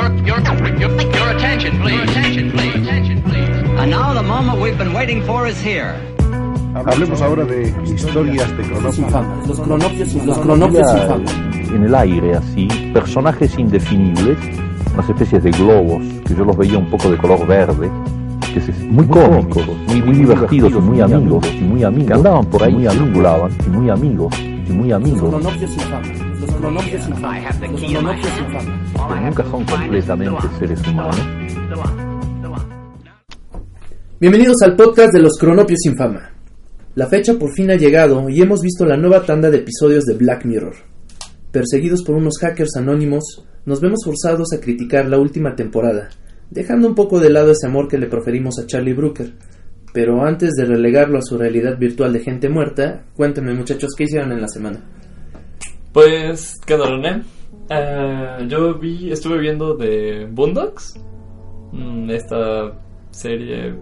Your, your, your, your attention, please. Your attention, please. Attention, please. And now the moment we've been waiting for is here. Hablemos ahora de historias de cronopios. Los cronopios, los cronopios infames. en el aire así, personajes indefinibles, unas especies de globos, que yo los veía un poco de color verde, que es muy cómicos, muy, muy divertidos y muy amigos, y muy amigos, que andaban por ahí, muy circulaban, y muy amigos, y muy Los amigos, infames. Los cronopios infames. Los infames. pero nunca son completamente seres humanos. Bienvenidos al podcast de los cronopios infama. La fecha por fin ha llegado y hemos visto la nueva tanda de episodios de Black Mirror. Perseguidos por unos hackers anónimos, nos vemos forzados a criticar la última temporada, dejando un poco de lado ese amor que le proferimos a Charlie Brooker. Pero antes de relegarlo a su realidad virtual de gente muerta, cuéntenme muchachos qué hicieron en la semana. Pues, ¿qué onda? Eh, yo vi, estuve viendo de Boondocks, mm, esta serie,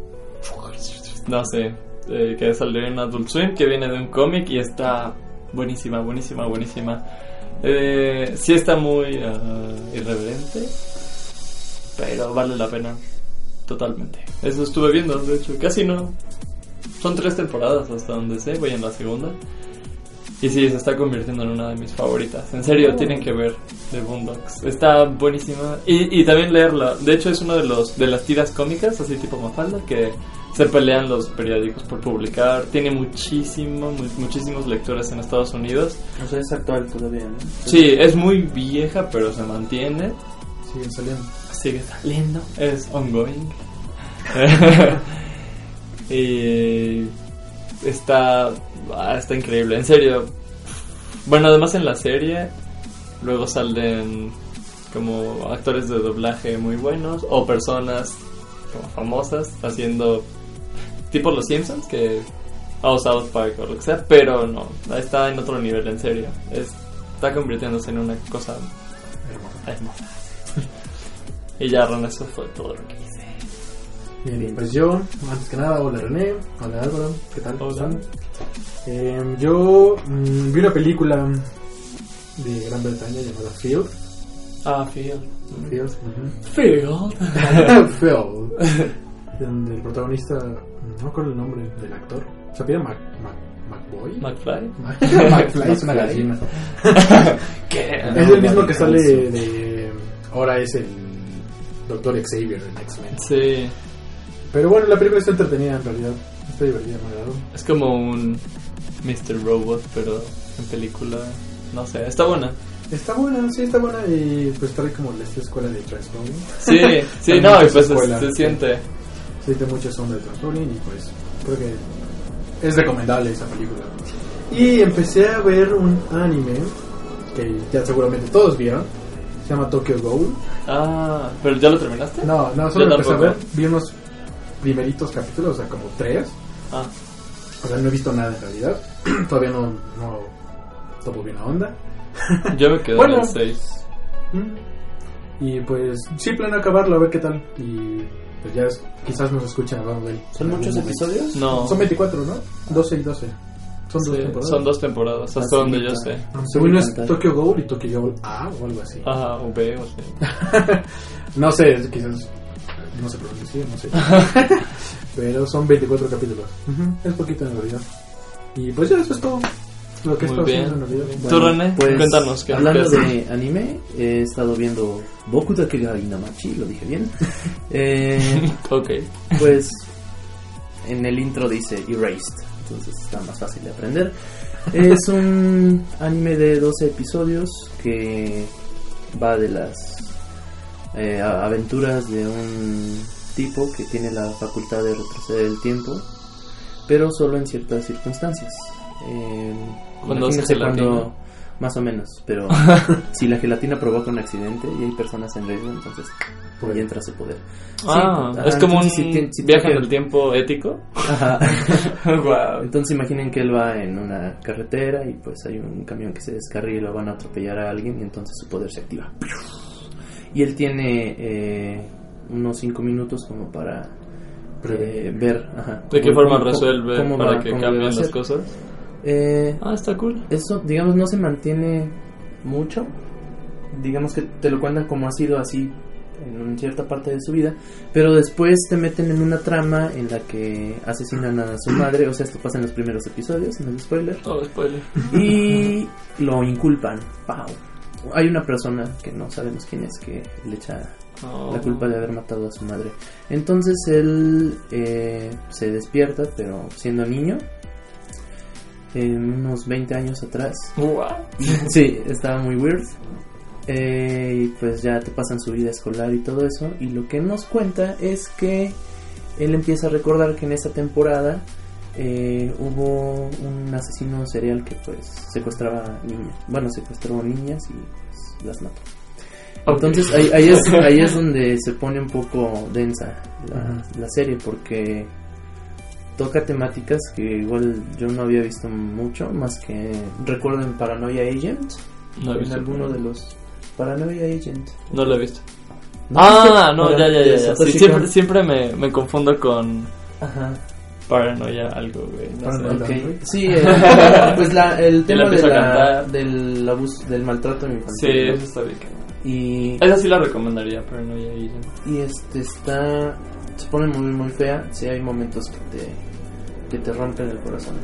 no sé, eh, que salió en Adult Swim, que viene de un cómic y está buenísima, buenísima, buenísima. Eh, sí está muy ah, irreverente, pero vale la pena totalmente. Eso estuve viendo, de hecho, casi no. Son tres temporadas hasta donde sé, voy en la segunda. Y sí, se está convirtiendo en una de mis favoritas. En serio, tienen que ver The Boondocks. Está buenísima. Y, y también leerla. De hecho, es una de los de las tiras cómicas, así tipo Mafalda, que se pelean los periódicos por publicar. Tiene muchísimo, mu- muchísimos lectores en Estados Unidos. O sea, es actual todavía, ¿no? Sí, es muy vieja, pero se mantiene. Siguen saliendo. Sigue saliendo. Es ongoing. y está, ah, está increíble, en serio. Bueno, además en la serie, luego salen como actores de doblaje muy buenos o personas como famosas haciendo tipo los Simpsons que o South Park o lo que sea, pero no, está en otro nivel, en serio. Es- está convirtiéndose en una cosa hermosa. Y ya, Ron, eso fue todo lo que hice. Bien, bien, pues yo, antes que nada, hola René, hola Álvaro, ¿qué tal? ¿Cómo Hola. están? Eh, yo mm, vi una película de Gran Bretaña llamada Field. Ah. Field, ujú. Phil. Field. donde el protagonista, no me acuerdo el nombre del actor, se pide Mac, Mac, McBoy. McFly. Mac- McFly es una McFly. gallina. ¿Qué? Es el mismo que sale de. Ahora es el Doctor Xavier en X-Men. Sí, Pero bueno, la película está entretenida en realidad. Está divertida, me agradó. es como un Mr. Robot, pero en película. No sé, está buena. Está buena, sí, está buena y pues trae como la esta escuela de Transforming. Sí, sí, no, y pues se, escuelas, se sí. siente. Sí, tiene mucha sombra de Transforming y pues creo que es recomendable esa película. Y empecé a ver un anime que ya seguramente todos vieron. Se llama Tokyo Ghoul. Ah, pero ya lo terminaste. No, no, solo empecé a ver. Vi unos primeritos capítulos, o sea, como tres. Ah, O sea, no he visto nada en realidad. Todavía no, no topo bien la onda. yo me quedé Bueno. en el 6. Mm. Y pues sí planeo acabarlo, a ver qué tal. Y pues ya es- quizás nos escuchen hablando de él. ¿Son muchos episodios? No, Son 24, ¿no? 12 y 12. Son dos sí, temporadas. son dos temporadas, hasta Facilita. donde yo sé. Según yo es. Tokyo Ghoul y Tokyo Ghoul A o algo así. Ajá, o B, o C. no sé, quizás no se pronuncia, no sé. Pero son 24 capítulos. Es poquito en realidad. Y pues ya eso es todo. Lo que Muy bien. haciendo en realidad. Tú, René, pues, cuéntanos qué Hablando de anime, he estado viendo Boku da Inamachi, lo dije bien. Eh, Ok. pues en el intro dice Erased, entonces está más fácil de aprender. Es un anime de 12 episodios que va de las eh, aventuras de un tipo que tiene la facultad de retroceder el tiempo, pero solo en ciertas circunstancias. Eh, Cuando más o menos, pero si la gelatina provoca un accidente y hay personas en riesgo, entonces por ahí entra su poder. Ah, Sí, es ajá, como un si viaje en el tiempo ético. Ajá. wow. Entonces imaginen que él va en una carretera y pues hay un camión que se descarrila y lo van a atropellar a alguien y entonces su poder se activa. Y él tiene eh, unos 5 minutos como para eh, ver ajá, ¿De qué cómo- forma cómo- resuelve cómo para va- que cambien las cosas? Eh, Ah, está cool. eso, digamos, no se mantiene mucho. Digamos que te lo cuentan como ha sido así en cierta parte de su vida, pero después te meten en una trama en la que asesinan a su madre, o sea, esto pasa en los primeros episodios, no es spoiler, Oh, spoiler. y lo inculpan. Pau. Hay una persona que no sabemos quién es que le echa Oh. la culpa de haber matado a su madre. Entonces él eh, se despierta, pero siendo niño, en unos 20 años atrás. What? Sí, estaba muy weird. Eh, y pues ya te pasan su vida escolar y todo eso. Y lo que nos cuenta es que él empieza a recordar que en esa temporada eh, hubo un asesino serial que pues secuestraba niñas. Bueno, secuestró niñas y pues, las mató. Entonces ahí, ahí es, ahí es donde se pone un poco densa la, la serie porque toca temáticas que igual yo no había visto mucho, más que recuerdo en Paranoia Agent, No he en alguno de los Paranoia Agent. No lo he visto. ¿No Ah, no, ya, ya, ya. Sí, siempre, siempre me, me confundo con Ajá. Paranoia algo, güey. No sé. Paranoia. Ok. Sí, eh, pues la, el tema de la, del abuso, del maltrato Sí, infantil. eso está bien. Y, Esa sí la recomendaría, Paranoia Agent. y este está, se pone muy muy fea. Sí hay momentos que te, que te rompen el corazón.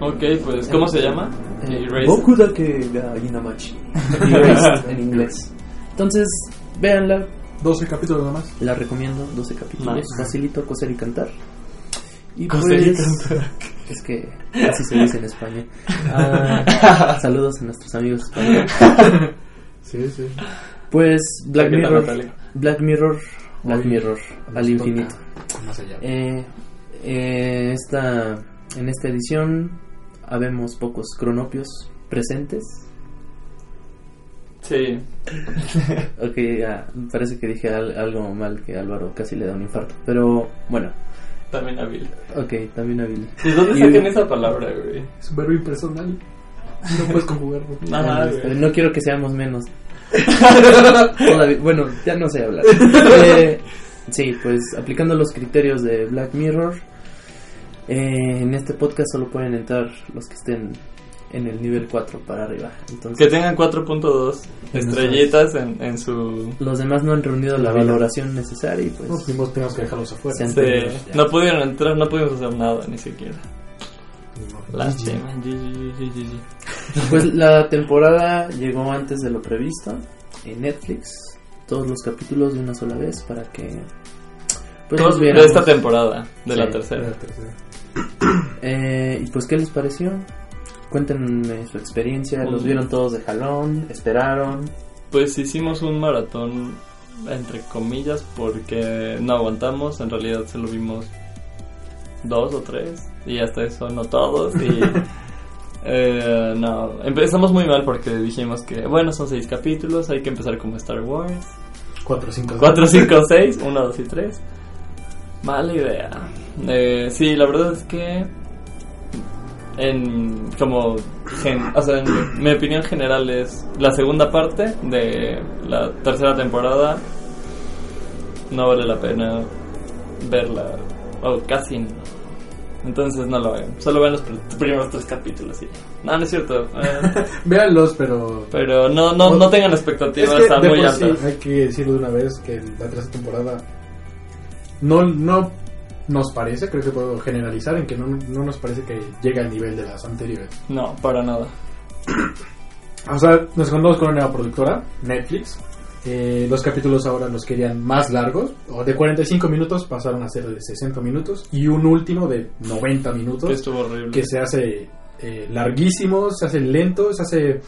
Ok, pues, ¿cómo se llama? Eh, Erased. Boku da que Inamachi. Erased en inglés. Entonces, véanla, 12 capítulos nomás. la recomiendo, 12 capítulos, Nice. facilito coser y cantar. Y Coser y pues, cantar. es que así se dice en España. Ah, saludos a nuestros amigos españoles. Sí, sí. Pues Black Mirror. Black Mirror, Black Mirror, nos al toca infinito. Más allá. Eh, eh, esta, en esta edición habemos pocos cronopios presentes. Sí. Ok, ya, parece que dije al- algo mal que Álvaro casi le da un infarto. Pero bueno, También hábil. ok, también a Billy. ¿De dónde Y- sacan esa palabra, güey? Es un verbo impersonal. No puedes conjugarlo. Güey. no quiero que seamos menos. Todavía- bueno, ya no sé hablar. Eh, sí, pues aplicando los criterios de Black Mirror, eh, en este podcast solo pueden entrar los que estén en el nivel 4 para arriba. Entonces, Que tengan 4.2 estrellitas en, en su... los demás no han reunido la valoración necesaria y pues No, tenemos que dejarlos afuera. Se han- Sí, Entonces, ya. no pudieron entrar, no pudimos hacer nada, ni siquiera. Lástima. Pues la temporada llegó antes de lo previsto en Netflix. Todos los capítulos de una sola vez para que. Pues Todos de esta temporada, de Sí. la tercera. Eh, y pues, ¿qué les pareció? Cuéntenme su experiencia. ¿Los Mm. vieron todos de jalón? ¿Esperaron? Pues hicimos un maratón, entre comillas, porque no aguantamos. En realidad se lo vimos dos o tres. Y hasta eso no todos. Y eh, no, empezamos muy mal porque dijimos que, bueno, son seis capítulos, hay que empezar como Star Wars. 4, 5, 4, 5, 6, 1, 2 y 3. Mala idea. Eh, sí, la verdad es que en como gen- o sea, en mi opinión general es la segunda parte de la tercera temporada no vale la pena verla o casi no. Entonces no lo vean. Solo vean los pr- primeros tres capítulos y. No, no es cierto. eh, Véanlos, pero. pero no, no, no tengan expectativas Es que muy sí altas. hay que decirlo de una vez que la tercera temporada no, no nos parece, creo que puedo generalizar en que no, no nos parece que llegue al nivel de las anteriores. No, para nada. O sea, nos encontramos con una nueva productora, Netflix. Eh, los capítulos ahora los querían más largos, o de 45 minutos pasaron a ser de 60 minutos, y un último de 90 Que minutos estuvo horrible. que se hace eh, larguísimo, se hace lento, se hace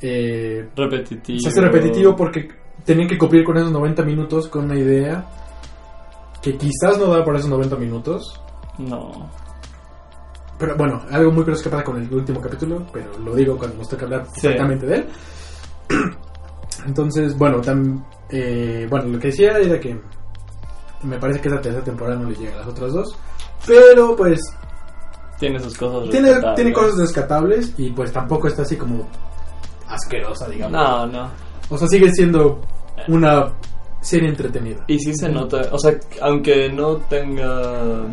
eh, repetitivo. se hace repetitivo porque tenían que cumplir con esos 90 minutos con una idea que quizás no da por esos 90 minutos. No. Pero bueno, algo muy curioso que pasa con el último capítulo, pero lo digo cuando nos toca hablar Sí. exactamente de él. Entonces, bueno, tam- eh, bueno, lo que decía era que me parece que esa tercera temporada no le llega a las otras dos. Pero pues Tiene sus cosas. tiene, rescatables. tiene cosas rescatables y pues tampoco está así como asquerosa, digamos. No, no. O sea, sigue siendo una serie entretenida. Y sí se nota. O sea, aunque no tenga.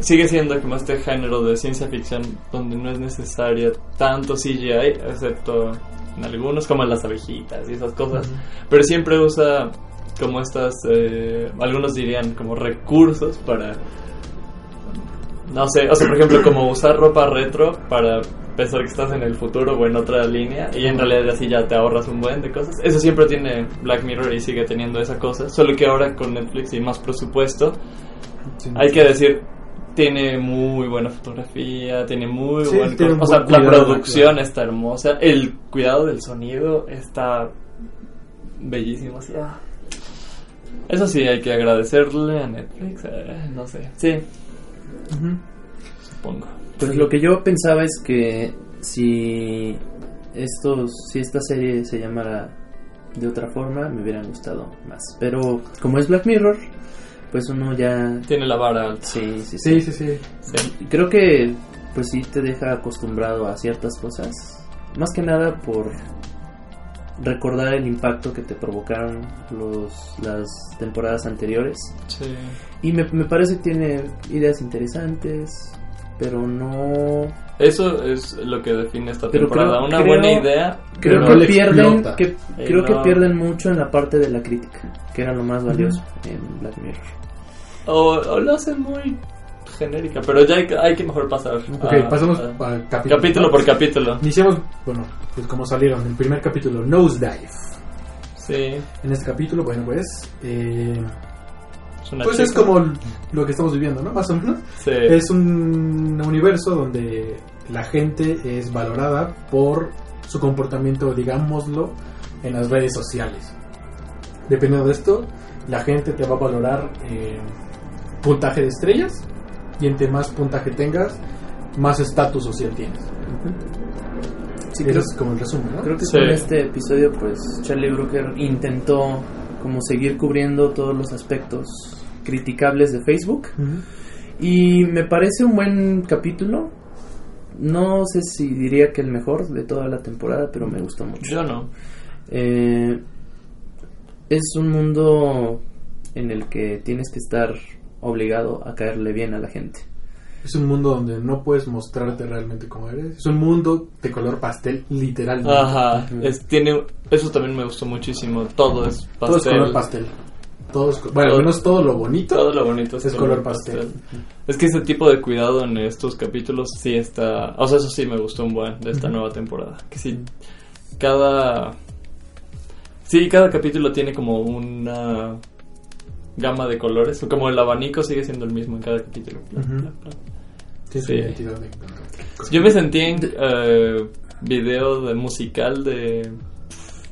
sigue siendo como este género de ciencia ficción donde no es necesaria tanto CGI, excepto en algunos, como en las abejitas y esas cosas. Pero siempre usa como estas, eh, algunos dirían como recursos para, no sé, o sea, por ejemplo, como usar ropa retro para pensar que estás en el futuro o en otra línea y en realidad así ya te ahorras un buen de cosas. Eso siempre tiene Black Mirror y sigue teniendo esa cosa, solo que ahora con Netflix y más presupuesto, Sí. hay que decir, tiene muy buena fotografía, tiene muy Sí, buen... tiene un O sea, la producción está hermosa, el cuidado del sonido está bellísimo. así, ah. Eso sí, hay que agradecerle a Netflix, eh, no sé, sí, supongo. Pues lo que yo pensaba es que si estos, si esta serie se llamara de otra forma, me hubieran gustado más. Pero como es Black Mirror, pues uno ya Tiene la vara alta. sí, sí, sí. Sí, sí, sí. Sí. Creo que pues sí te deja acostumbrado a ciertas cosas. Más que nada por recordar el impacto que te provocaron los, las temporadas anteriores. Sí. Y me, me parece que tiene ideas interesantes, pero no... Eso es lo que define esta Pero temporada. creo- Una creo- buena idea. Creo que pierden, que, Eh, creo que pierden mucho en la parte de la crítica, que era lo más valioso en Black Mirror. O, o lo hacen muy genérica, pero ya hay, que- hay que mejor pasar. Ok, a- pasamos a- al capítulo. capítulo por capítulo. Iniciamos, bueno, pues como salieron, el primer capítulo, Nosedive. Sí, En este capítulo, bueno, pues, eh, una pues es como lo que estamos viviendo, ¿no? Más o menos. Sí. Es un universo donde la gente es valorada por su comportamiento, digámoslo, en las redes sociales. Dependiendo de esto, la gente te va a valorar eh, puntaje de estrellas y entre más puntaje tengas, más estatus social tienes. Sí, Eso creo, es como el resumen, ¿no? creo que Sí. con este episodio, pues Charlie Brooker intentó como seguir cubriendo todos los aspectos criticables de Facebook. Y me parece un buen capítulo. No sé si diría que el mejor de toda la temporada, pero me gustó mucho. Yo no. Eh, es un mundo en el que tienes que estar obligado a caerle bien a la gente. Es un mundo donde no puedes mostrarte realmente como eres. Es un mundo de color pastel, literalmente. Ajá. Ujú. es, tiene, eso también me gustó muchísimo. Todo es pastel. Todo es color pastel. Bueno, al menos todo lo bonito. Todo lo bonito es, Es color pastel. Es que ese tipo de cuidado en estos capítulos sí está. O sea, eso sí me gustó un buen de esta nueva temporada. Que sí, cada. Sí, cada capítulo tiene como una gama de colores. Como el abanico sigue siendo el mismo en cada capítulo. Tiene Sí. de- Yo me sentí en eh, video de musical de.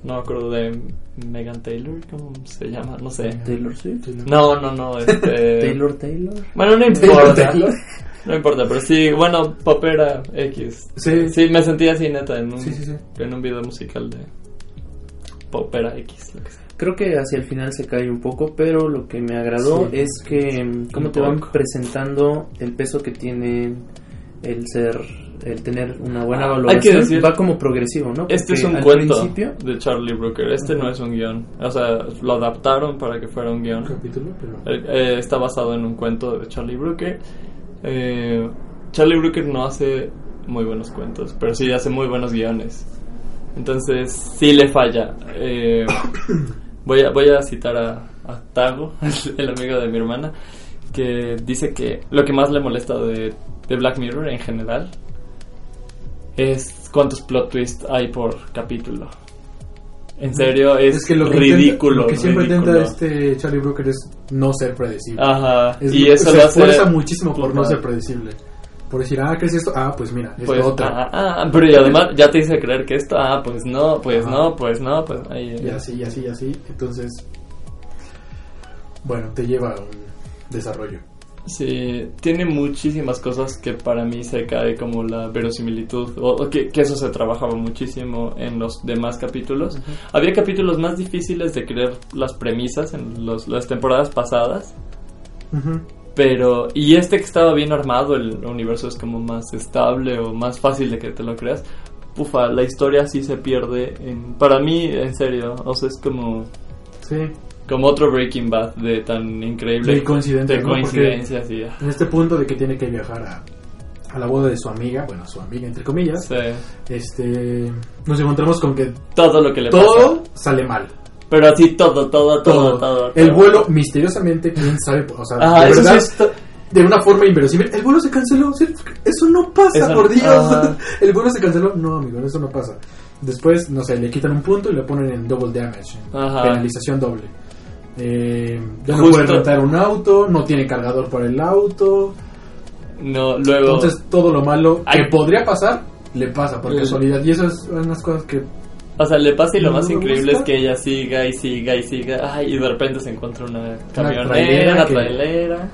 No me acuerdo de Megan Taylor, ¿cómo se llama? No sé. Taylor Swift. No, no, no. Este... Taylor Taylor. Bueno, no importa. Taylor. No importa, pero sí, bueno, Popera X. Sí. Sí, me sentí así neta en un, Sí, sí, sí. en un video musical de Popera X, lo que sea. Creo que hacia el final se cae un poco, pero lo que me agradó Sí. es que cómo te van presentando el peso que tiene el ser, el tener una buena Ah, hay valoración. que decir- va como progresivo, ¿no? Este es Porque un al cuento principio- de Charlie Brooker, este no es un guion. O sea, lo adaptaron para que fuera un guion. capítulo, pero Eh, eh, está basado en un cuento de Charlie Brooker. Eh, Charlie Brooker no hace muy buenos cuentos, pero sí hace muy buenos guiones. Entonces, sí le falla. Eh, voy, a, voy a citar a, a Tago, el amigo de mi hermana, que dice que lo que más le molesta de, de Black Mirror en general es cuántos plot twists hay por capítulo. En serio, es, es que lo que ridículo. intenta, lo que siempre ridículo. intenta este Charlie Brooker es no ser predecible. Ajá, Es y eso se esfuerza muchísimo por no ser predecible. Por decir, ah, ¿qué es esto? Ah, pues mira, es Pues, lo otro. ah, ah, pero y además ya te hice creer que esto, ah, pues no, pues Ajá. no, pues no, pues ahí. Y así, y así, y así. Entonces, bueno, te lleva a un desarrollo. Sí, tiene muchísimas cosas que para mí se cae como la verosimilitud, o, o que, que eso se trabajaba muchísimo en los demás capítulos. Había capítulos más difíciles de creer las premisas en los, las temporadas pasadas, pero, y este que estaba bien armado, el universo es como más estable o más fácil de que te lo creas. Ufa, la historia sí se pierde. En, para mí, en serio, o sea, es como. Sí. Como otro Breaking Bad de tan increíble. De coincidencia, De ¿no? Y, ah, En este punto de que tiene que viajar a, a la boda de su amiga, bueno, su amiga entre comillas, sí. este, nos encontramos con que Todo lo que le todo pasa. sale mal. Pero así todo, todo, todo, todo. El todo. vuelo, misteriosamente, quién sabe, o sea, Ajá, de sí verdad, de una forma inverosímil, el vuelo se canceló. ¿sí? Eso no pasa, Eso- por Dios. El vuelo se canceló. No, amigo, eso no pasa. Después, no sé, le quitan un punto y le ponen en double damage, en Ajá. penalización doble. Eh, ya no puede rentar un auto, no tiene cargador para el auto. No, luego. Entonces, todo lo malo que podría pasar, le pasa por El- casualidad. Y eso es unas cosas que O sea, le pasa y lo No más increíble gusta. es que ella siga y siga y siga. Ay, y de repente se encuentra una camionera, trailera una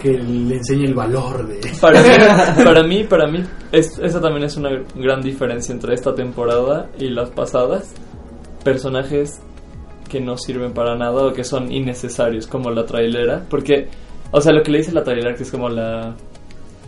que- le enseñe el valor de... Para mí, para mí, para mí es- esa también es una gran diferencia entre esta temporada y las pasadas. Personajes que no sirven para nada o que son innecesarios, como la trailera. Porque, o sea, lo que le dice la trailera, que es como la...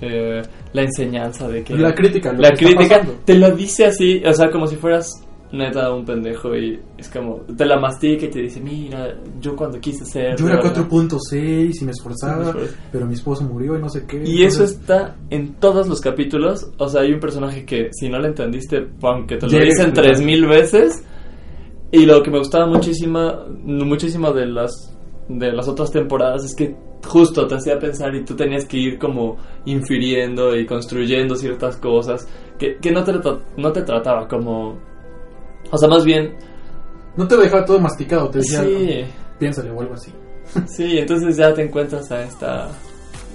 eh, la enseñanza de que... La crítica, la crítica te lo dice así, o sea, como si fueras neta un pendejo y es como te la mastica y te dice, mira, yo cuando quise ser... Yo era ¿verdad?". 4.6 y me esforzaba, pero mi esposo murió y no sé qué. Y eso está en todos los capítulos. O sea, hay un personaje que si no lo entendiste, aunque te lo dicen tres mil veces. Y lo que me gustaba muchísimo, muchísimo de las de las otras temporadas es que justo te hacía pensar y tú tenías que ir como infiriendo y construyendo ciertas cosas que, que no, te, no te trataba como... O sea, más bien... No te dejaba todo masticado, te decía, Sí, piénsale o algo así. sí, entonces ya te encuentras a esta...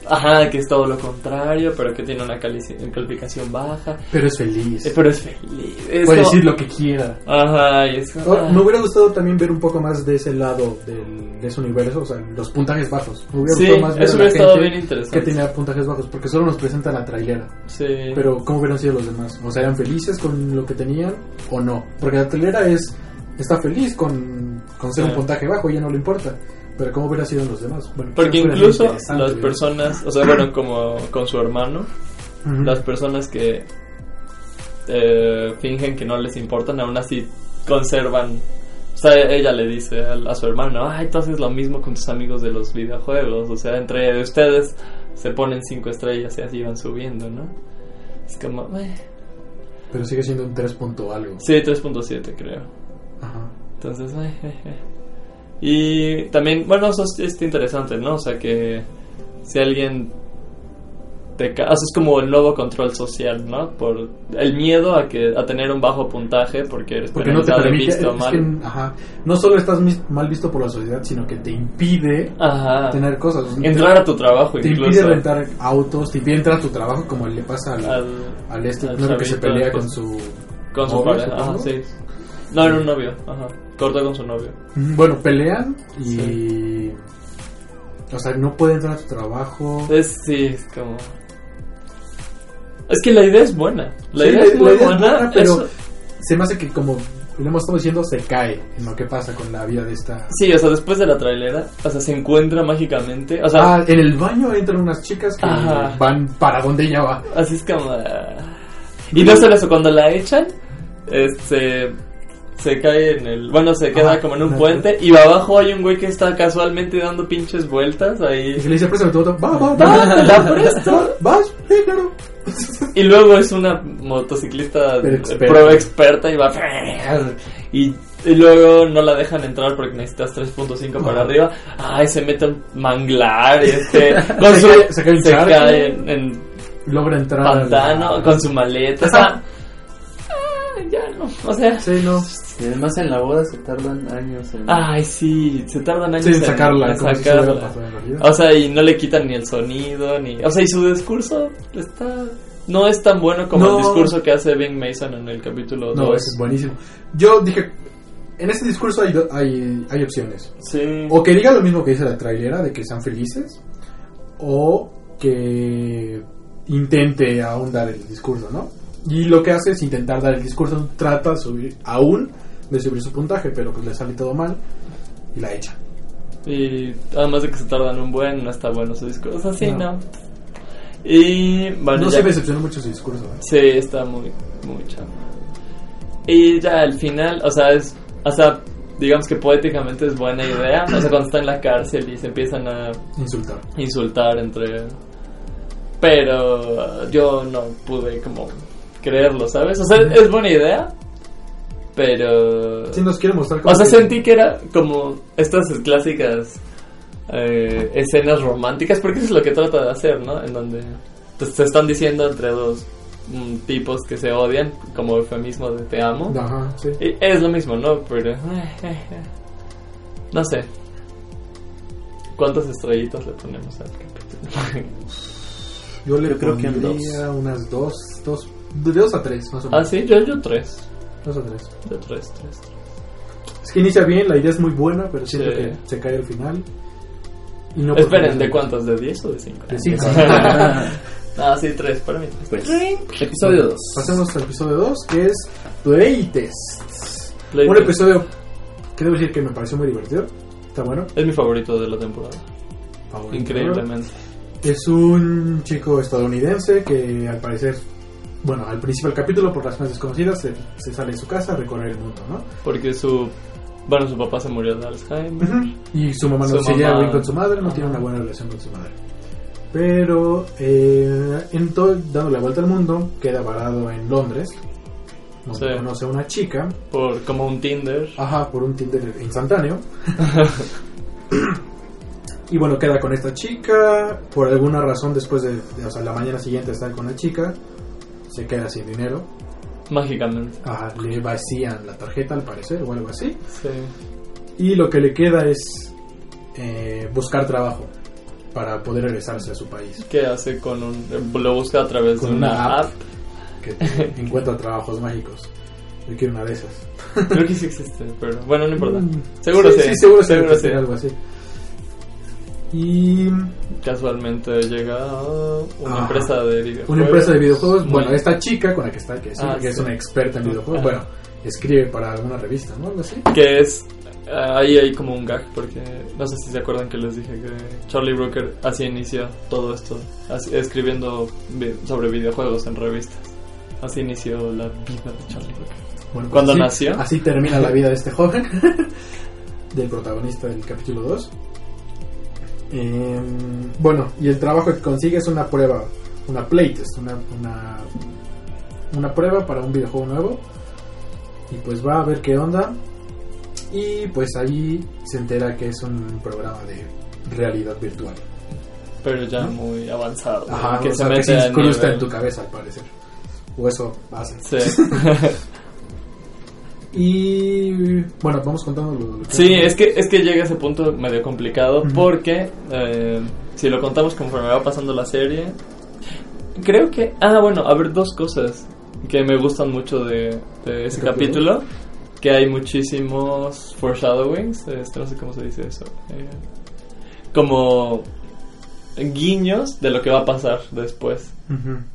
Ajá, que es todo lo contrario, pero que tiene una calificación baja. Pero es feliz. Eh, Pero es feliz. Es Puede como- decir lo que quiera. Ajá, y es como- Oh, me hubiera gustado también ver un poco más de ese lado del, de ese universo, o sea, los puntajes bajos. Me hubiera Sí, gustado más ver eso hubiera estado bien interesante. que tenía puntajes bajos, porque solo nos presentan la trailera. Sí. Pero, ¿cómo hubieran sido los demás? O sea, ¿eran felices con lo que tenían o no? Porque la trailera es está feliz con, con ser Sí. un puntaje bajo, ella no le importa. Pero, ¿cómo hubieran sido los demás? Bueno, Porque incluso las personas, o sea, bueno, como con su hermano, Ujú. las personas que eh, fingen que no les importan, aún así conservan. O sea, ella le dice a, a su hermano, ay, tú haces lo mismo con tus amigos de los videojuegos. O sea, entre ustedes se ponen cinco estrellas y así van subiendo, ¿no? Es como, eh. Pero sigue siendo un 3 punto algo. sí, 3.7 creo. Ajá. Entonces, eh, eh, eh. Y también, bueno, eso es, es interesante, ¿no? O sea, que si alguien te o sea, es como el nuevo control social, ¿no? Por el miedo a que a tener un bajo puntaje porque eres Porque no te permite, visto es mal. que, ajá, no solo estás mal visto por la sociedad, sino que te impide Ajá. tener cosas. Entrar a tu trabajo te incluso. impide rentar autos, te impide entrar a tu trabajo como le pasa al, Al- al este, al que se pelea con su con su novio, pareja. Ajá, sí. No, era un novio. Ajá. Cortó con su novio. Ujú, Bueno, pelean y o sea, no puede entrar a tu trabajo. Es, sí, es como... Es que la idea es buena. La Sí, idea es muy idea buena. buena, pero eso- se me hace que como lo hemos estado diciendo se cae en lo que pasa con la vida de esta Sí, o sea, después de la trailera, o sea, se encuentra mágicamente, o sea, Ah, en el baño entran unas chicas que Ajá. van para donde ella va. así es como... ah. Y no solo eso, cuando la echan, este, se cae en el... Bueno, se queda Ajá, como en un puente y abajo hay un güey que está casualmente dando pinches vueltas Y ahí. se le dice, auto. Va, va, Va, la presto. ¿Vas? Sí, claro. Y luego es una motociclista experta. pro experta y va... Y, y luego no la dejan entrar porque necesitas 3.5 para arriba. Ay, se mete un manglar y este... Con Se su, cae- se cae charco. cae en- en Logra entrar. pantano con su maleta. O sea, ah, ya no. O sea, Sí, no. Y además en la boda se tardan años en... ay, sí, se tardan años Sí, en sacarla. en si se. O sea, y no le quitan ni el sonido, ni. O sea, y su discurso está. No es tan bueno como No. el discurso que hace Ben Mason en el capítulo 2. No, ese es buenísimo. Yo dije, en este discurso hay, do- hay, hay opciones. Sí. O que diga lo mismo que dice la trailera, de que sean felices, o que intente ahondar el discurso, ¿no? Y lo que hace es intentar dar el discurso, trata de subir, aún de subir su puntaje, pero pues le sale todo mal y la echa. Y además de que se tardan un buen, no está bueno su discurso. O sea, sí, No. no. Y bueno, no ya- se decepcionó mucho su discurso. ¿eh? Sí, está muy, muy chafa. Y ya al final, o sea, es, o sea, digamos que poéticamente es buena idea. O sea, cuando está en la cárcel y se empiezan a Insultar. insultar entre... Pero yo no pude como creerlo, ¿sabes? O sea, es buena idea, pero... Sí, nos quiere mostrar cómo O sea, que- sentí que era como estas clásicas eh, escenas románticas, porque eso es lo que trata de hacer, ¿no? En donde te, se están diciendo entre dos mm, tipos que se odian, como eufemismo de te amo. Ajá, sí. Y es lo mismo, ¿no? Pero... No sé. ¿Cuántas estrellitas le ponemos al capítulo? Yo le Yo creo que en pondría unas dos, dos, de dos a tres, más o menos. ah, sí, yo, yo tres. Dos a tres. Yo tres, tres, tres. Es que inicia bien, la idea es muy buena, pero siento Sí. que se cae al final. Y no Esperen, ¿de cuántos? ¿De 10 o de 5? De cinco. ah, sí, tres, para mí. Pues, episodio 2. Pasemos al episodio 2, que es Playtest. Playtest. Un episodio que debo decir que me pareció muy divertido. Está bueno. Es mi favorito de la temporada. Favorito. Increíblemente. Es un chico estadounidense que al parecer, bueno, al principio del capítulo, por razones desconocidas, se, se sale de su casa a recorrer el mundo, ¿no? Porque su. Bueno, su papá se murió de Alzheimer. Y su mamá no Su se lleva bien con su madre, no tiene una buena relación con su madre. Pero eh, en todo, dando la vuelta al mundo, queda varado en Londres, donde Sí. conoce a una chica, Por como un Tinder. ajá, por un Tinder instantáneo. y bueno, queda con esta chica, por alguna razón después de, de- o sea, la mañana siguiente estar con la chica, se queda sin dinero. Mágicamente. Ajá, le vacían la tarjeta al parecer o algo así. Sí. Y lo que le queda es eh, buscar trabajo para poder regresarse a su país. ¿Qué hace con un. Lo busca a través Con de una una, app. app. Que te encuentra trabajos mágicos. Yo quiero una de esas. Creo que sí existe, pero bueno, no importa. Mm, Seguro sí. sí. seguro sí. Seguro debe sí. ser algo así. Y Casualmente llega una Ajá. empresa de videojuegos. una empresa de videojuegos. Muy- Bueno, esta chica con la que está, que, Ah, es sí. una experta en videojuegos, Ajá. bueno, escribe para alguna revista, ¿no? Algo así. Que es. ah, ahí hay como un gag, porque no sé si se acuerdan que les dije que Charlie Brooker así inició todo esto, así- escribiendo vi- sobre videojuegos en revistas. Así inició la vida de Charlie Brooker. Bueno, pues ¿Cuándo así- nació? Así termina la vida de este joven, del protagonista del capítulo 2. Em, bueno, y el trabajo que consigue es una prueba, una playtest, una, una, una prueba para un videojuego nuevo. Y pues va a ver qué onda. Y pues ahí se entera que es un programa de realidad virtual. Pero ya ¿No? muy avanzado. Ajá, que o se sea, que mete se incrusta en tu cabeza al parecer. O eso hace. Sí. Y bueno, vamos contando lo, lo que Sí, es que, es que llega a ese punto medio complicado porque eh, si lo contamos conforme va pasando la serie, creo que... Ah, bueno, a ver, dos cosas que me gustan mucho de, de ese ¿El capítulo? capítulo, que hay muchísimos foreshadowings, este, no sé cómo se dice eso, eh, como guiños de lo que va a pasar después.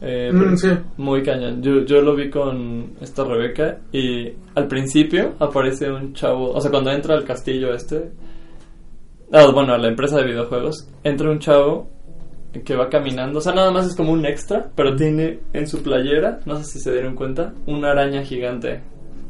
Eh, Mm, sí. Muy cañón. Yo, yo lo vi con esta Rebeca y al principio aparece un chavo, o sea, cuando entra al castillo este, ah, bueno, a la empresa de videojuegos, entra un chavo que va caminando, o sea, nada más es como un extra, pero tiene en su playera, no sé si se dieron cuenta, una araña gigante.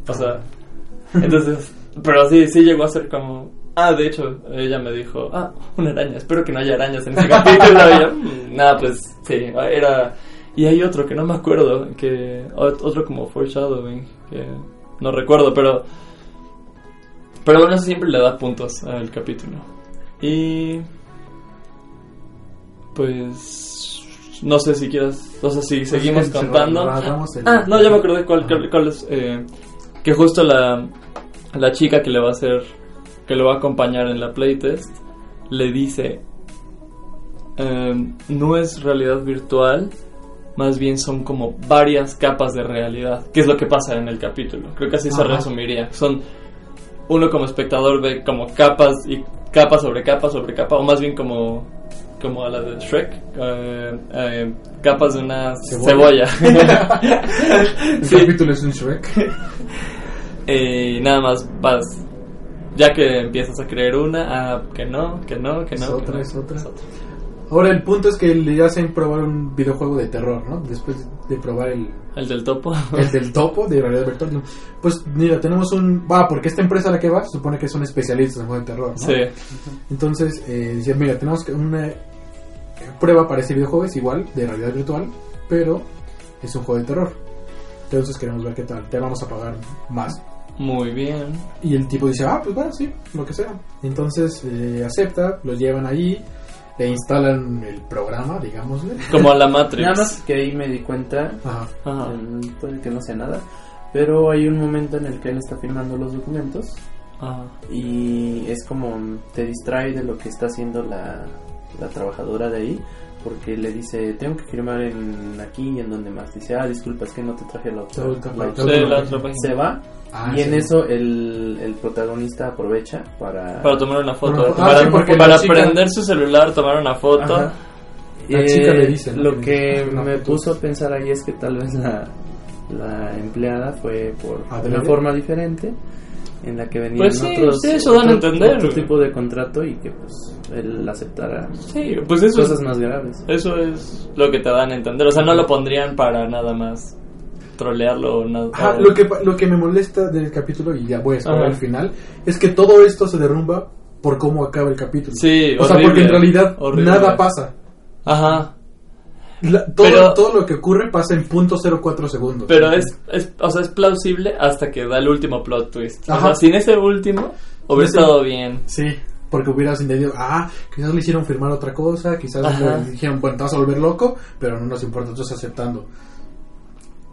O sea, entonces, pero sí, sí llegó a ser como... Ah, de hecho, ella me dijo, ah, una araña, espero que no haya arañas en ese capítulo. "Mm, nada, pues sí, era... Y hay otro que no me acuerdo, que ot- otro como foreshadowing, que no recuerdo, pero... Pero bueno, eso siempre le da puntos al capítulo. Y... Pues... No sé si quieras... O sea, si seguimos Pues, contando... cerramos el- Ah, no, ya me acordé cuál, cuál, cuál es. eh, que justo la, la chica que le va a hacer, que lo va a acompañar en la playtest, le dice: em, No es realidad virtual, más bien son como varias capas de realidad. Que es lo que pasa en el capítulo. Creo que así se resumiría. Son. Uno como espectador ve como capas y capa sobre capa sobre capa, o más bien como. Como a la de Shrek, eh, eh, capas de una Cebolla. cebolla. El Sí. capítulo es un Shrek. Y nada más vas. Ya que empiezas a creer una, ah, que no, que no, que Es no. que otra, no, es otra. Ahora el punto es que le hacen probar un videojuego de terror, ¿no? Después de probar el, El del topo. el del topo de realidad virtual. Pues mira, tenemos un... Va, porque esta empresa a la que va se supone que son especialistas en juegos de terror, ¿no? sí. Entonces, eh, mira, tenemos que una prueba para ese videojuego, es igual, de realidad virtual, pero es un juego de terror. Entonces queremos ver qué tal, te vamos a pagar más. Muy bien. Y el tipo dice, ah, pues bueno, sí, lo que sea. Entonces eh, acepta, lo llevan ahí, le instalan el programa, digámosle. Como la Matrix. Nada más que ahí me di cuenta, Ajá. Ajá. puede que no sea nada, pero hay un momento en el que él está firmando los documentos Ajá. y es como te distrae de lo que está haciendo la, la trabajadora de ahí porque le dice tengo que firmar en aquí y en donde más dice ah disculpa es que no te traje la otra, Todo la capaz. otra". Sí, la otra página. se va Ah, y en sí. eso el, el protagonista aprovecha para Para tomar una foto. Bueno, ah, para sí, porque para la chica- prender su celular, tomar una foto. Ajá. La Eh, chica le dice, ¿no? Lo que una me foto. puso a pensar ahí es que tal vez la, la empleada fue por una forma diferente en la que venían Pues sí, otros sí, eso dan a otro- entender. otro tipo de contrato y que pues él aceptara Sí, pues eso cosas es, más graves. eso es lo que te dan a entender. O sea, no lo pondrían para nada más trolearlo o nada. Ajá, o- lo, que, lo que me molesta del capítulo, y ya voy a Ajá. el final, es que todo esto se derrumba por cómo acaba el capítulo. Sí, o sea, horrible, porque en realidad horrible. nada pasa. Ajá. La- todo, Pero- todo lo que ocurre pasa en punto 04 segundos. Pero es, es, o sea, es plausible hasta que da el último plot twist. O Ajá. sea, sin ese último, hubiera Ese- estado bien. Sí, porque hubieras entendido, ah, quizás le hicieron firmar otra cosa, quizás Ajá. le dijeron, bueno, te vas a volver loco, pero no nos importa, entonces aceptando.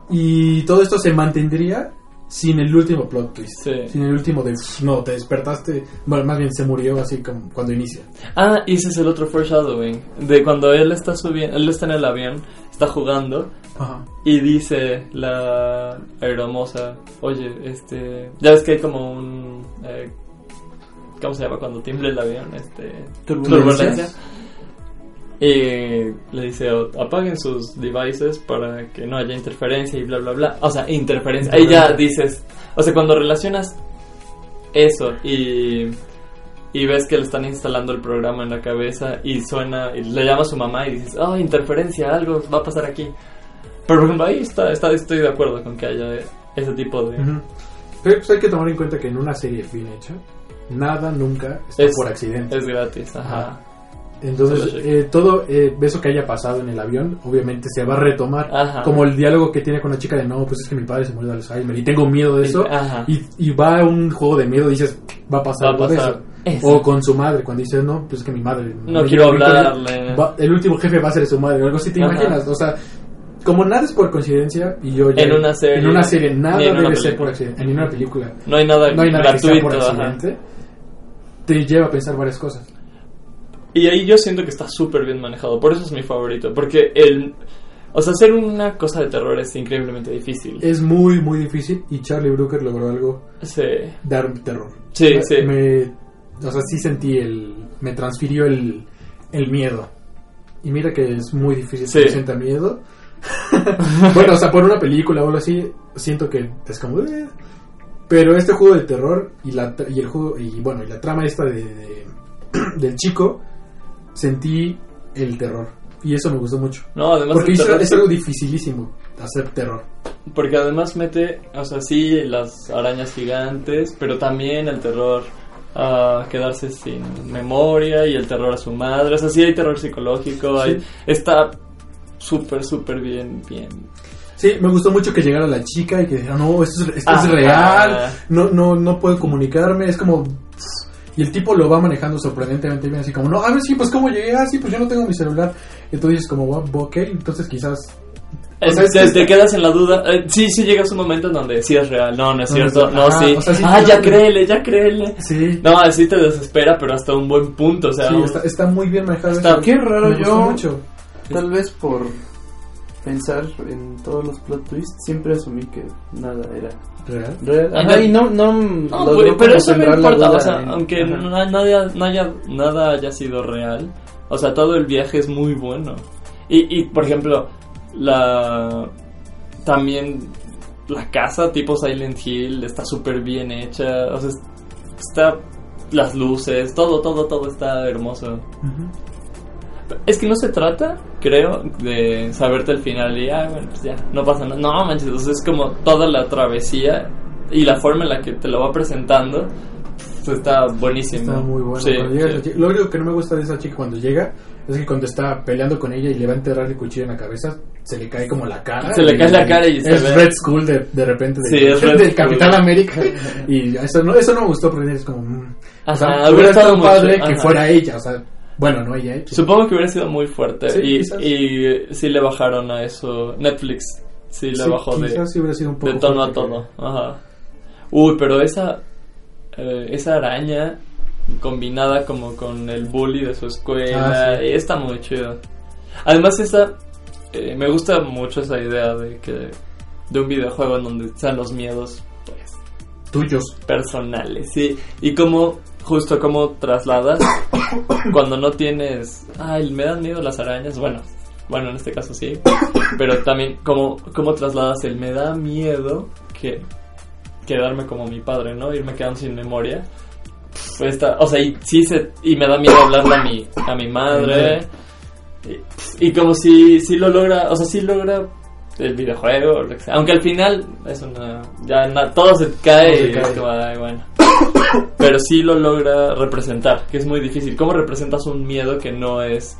Y todo esto se mantendría sin el último plot twist. Sí. Sin el último de, no, te despertaste, bueno, más bien se murió así como cuando inicia. Ah, y ese es el otro foreshadowing. De cuando él está subiendo, él está en el avión, está jugando Ajá. y dice la aeromoza, oye, este, ya ves que hay como un, eh, ¿cómo se llama cuando tiembla el avión? Este, Turbulencia. Y le dice, "O- apaguen sus devices para que no haya interferencia y bla, bla, bla. O sea, interferencia. Ahí ya dices, o sea, cuando relacionas eso y, y ves que le están instalando el programa en la cabeza y suena, y le llama a su mamá y dices, oh, interferencia, algo va a pasar aquí. Pero por ejemplo, ahí está, está, estoy de acuerdo con que haya ese tipo de... Ujú. Pero pues hay que tomar en cuenta que en una serie bien hecha, nada nunca está Es- por accidente. Es gratis, ajá. Ajá. Entonces, eh, todo eh, eso que haya pasado en el avión, obviamente se va a retomar. Ajá. Como el diálogo que tiene con la chica de no, pues es que mi padre se murió de Alzheimer y tengo miedo de eso. Y, y va a un juego de miedo y dices, va a pasar Va a pasar eso. O con su madre, cuando dice, no, pues es que mi madre. No me quiero hablarle. colegio". Va- el último jefe va a ser su madre, o algo así, ¿te Ajá. imaginas? O sea, como nada es por coincidencia, y yo ya- En una serie. En una serie, nada debe ser por accidente. En una película. No hay nada, No hay nada que sea por ajá. accidente. Te lleva a pensar varias cosas. Y ahí yo siento que está súper bien manejado. Por eso es mi favorito. Porque el. O sea, hacer una cosa de terror es increíblemente difícil. Es muy, muy difícil y Charlie Brooker logró algo, Sí. dar terror. Sí, Me- sí. Me, o sea, sí sentí el... Me transfirió el, el miedo. Y mira que es muy difícil Sí. que sienta miedo. bueno, o sea, por una película o algo así, siento que es como... "Eh". Pero este juego de terror y, la, y el juego... Y bueno, y la trama esta de, de- del chico, sentí el terror. Y eso me gustó mucho. No, además Porque terror- es algo dificilísimo hacer terror. Porque además mete, o sea, sí, las arañas gigantes, pero también el terror a quedarse sin memoria y el terror a su madre. O sea, sí hay terror psicológico, hay, está súper, súper bien, bien. Sí, me gustó mucho que llegara la chica y que dijera, no, esto es, esto es real, no, no, no puedo comunicarme, es como... Y el tipo lo va manejando sorprendentemente bien, así como, no, a ver, sí, pues cómo llegué, ah, sí, pues yo no tengo mi celular. Entonces dices como, "Wow, ok, entonces quizás... O sea, es te, que- te quedas en la duda. Eh, sí, sí llegas un momento en donde sí es real. No, no es cierto. No, Ajá, sí. o sea, sí, ah, ya créele, ya créele. Sí, No, así te desespera, pero hasta un buen punto. O sea, sí, está, está muy bien manejado. Está-. Qué raro yo. mucho. Tal vez por pensar en todos los plot twists, siempre asumí que nada era ¿Real? real. Ajá. Ajá, y no, no, No, pero eso no importa, o sea, en- aunque Ajá. no, haya, nada haya sido real, o sea, todo el viaje es muy bueno. Y, y por ejemplo, la también la casa tipo Silent Hill está súper bien hecha, o sea, es- está las luces, todo, todo, todo está hermoso. Es que no se trata, creo, de saberte el final y, ah, bueno, pues ya, no pasa nada. No, manches, sea, es como toda la travesía y la forma en la que te lo va presentando, pues está buenísimo. Está muy bueno. Sí, llega sí. Lo único que no me gusta de esa chica cuando llega es que cuando está peleando con ella y le va a enterrar el cuchillo en la cabeza, se le cae como la cara. Se le cae la cara y se es ve. Red Skull de, de repente de, Sí, es Red del. Capitán América. Y eso no, eso no me gustó porque es como. mm. o sea, Ajá, hubiera estado padre que ajá. fuera ella. O sea, bueno, no ella. Supongo que hubiera sido muy fuerte Sí, y, y sí le bajaron a eso. Netflix sí le Sí, bajó de, quizás sí hubiera sido un poco de tono a que- todo. Ajá. Uy, pero esa eh, esa araña combinada como con el bully de su escuela Ah, sí. está muy chido. Además esa eh, me gusta mucho esa idea de que de un videojuego en donde sean los miedos pues Tuyos. personales, sí. Y como, justo como trasladas cuando no tienes, ay, me dan miedo las arañas, bueno, bueno, en este caso sí, pero también como, como trasladas el me da miedo que quedarme como mi padre, ¿no? Irme quedando sin memoria. Pff, esta- o sea, y sí se, y me da miedo hablarle a mi, a mi madre. Y, y como si, si lo logra, o sea, si logra el videojuego. Aunque al final es una, ya na- todo se cae Todo se y cae. es como, ay, bueno. Pero sí lo logra representar, que es muy difícil. ¿Cómo representas un miedo que no es,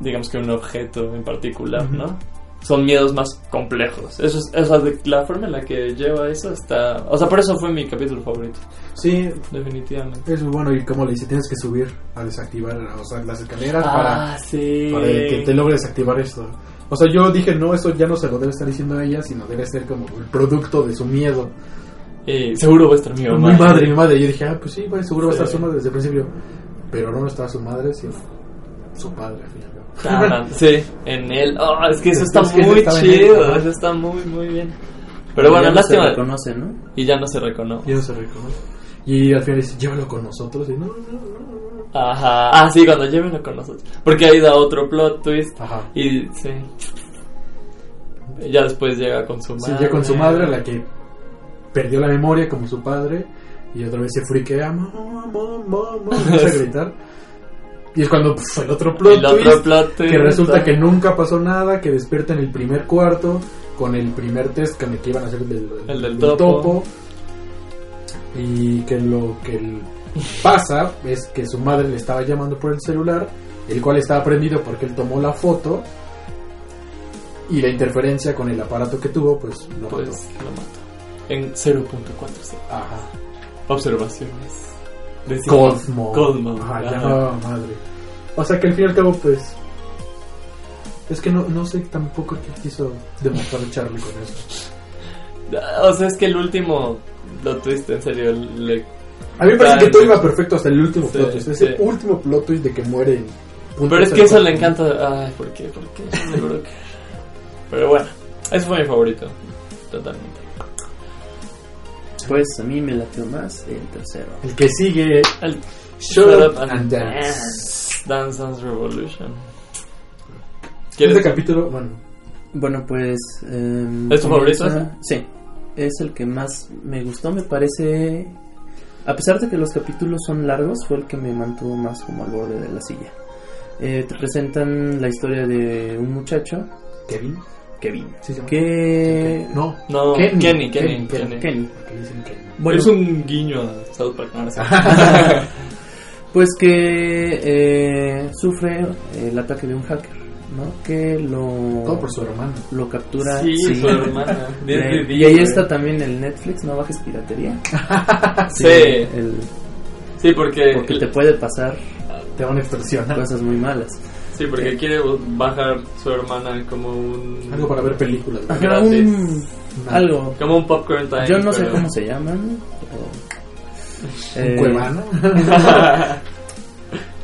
digamos que un objeto en particular, no? Son miedos más complejos. Eso es, o sea, de- la forma en la que lleva eso está... O sea, por eso fue mi capítulo favorito, Sí, definitivamente. es bueno. Y como le dice, tienes que subir a desactivar o sea, las escaleras para. Ah, sí. para que te logre desactivar esto. O sea, yo dije, no, eso ya no se lo debe estar diciendo ella, sino debe ser como el producto de su miedo. Eh, seguro va a estar mi mamá. Mi madre, mi madre. Y yo dije, ah, pues sí, pues, seguro va a estar Sí. su madre desde el principio. Pero no estaba su madre, sino su padre, al final. Ah, sí, en él. Oh, es que eso está Es que eso muy chido. Eso está muy, muy bien. Pero bueno, ya no se lástima. reconoce, ¿no? y ya no se reconoce. Y no se reconoce. Y al final dice, llévalo con nosotros. Y no, no, no, no. Ajá. Ah, sí, cuando llévenlo con nosotros. Porque ahí da otro plot twist. Ajá. Y sí. Ya después llega con su Sí, madre. ya con su madre, la que perdió la memoria como su padre. Y otra vez se friquea, mamá, mamá. Empieza a gritar. Y es cuando pf, el otro plot El otro twist, plot twist. que resulta que nunca pasó nada, que despierta en el primer cuarto con el primer test que, que iban a hacer del, El del topo. y que lo que pasa es que su madre le estaba llamando por el celular, el cual estaba prendido porque él tomó la foto y la interferencia con el aparato que tuvo, pues lo Pues mató. lo mató. En 0.4 Ajá. observaciones. de Cosmo. Cosmo. Ajá, ajá. ya, madre. O sea que al fin y al cabo, pues. Es que no, no sé tampoco qué quiso demostrar Charlie con eso. O sea, es que el último plot twist, en serio, le A mí me parece Ah, que todo iba perfecto hasta el último Sí, plot twist. Ese sí. último plot twist de que muere Pero es que eso le encanta. Ay, ¿por qué? ¿Por qué? Seguro que. Pero bueno, ese fue mi favorito. Totalmente. Pues a mí me latió más el tercero. El que sigue. El Shut Up and Dance. Dance Dance Revolution. Este ¿Quieres capítulo, bueno, Bueno, pues... em, ¿Es tu favorito Sí, es el que más me gustó, me parece... A pesar de que los capítulos son largos, fue el que me mantuvo más como al borde de la silla. Eh, te presentan la historia de un muchacho, Kevin. Kevin, Sí, llama. que... No, No, Kenny, Kenny, Kenny, Kenny, Kenny. Bueno, Es un guiño a South Park. pues que eh, sufre el ataque de un hacker, ¿no? Que lo... Todo por su hermano. Lo captura... sí, sí. su hermana. Eh, de y ahí está también el Netflix, no bajes piratería. Sí, el- sí, porque. porque te puede pasar Te van a extorsionar. cosas muy malas. Sí, porque quiere bajar su hermana como un. Algo para ver películas. Ajá, Gratis. un- algo. Como un popcorn time. Yo no sé pero- cómo se llaman. Un eh, cuevana.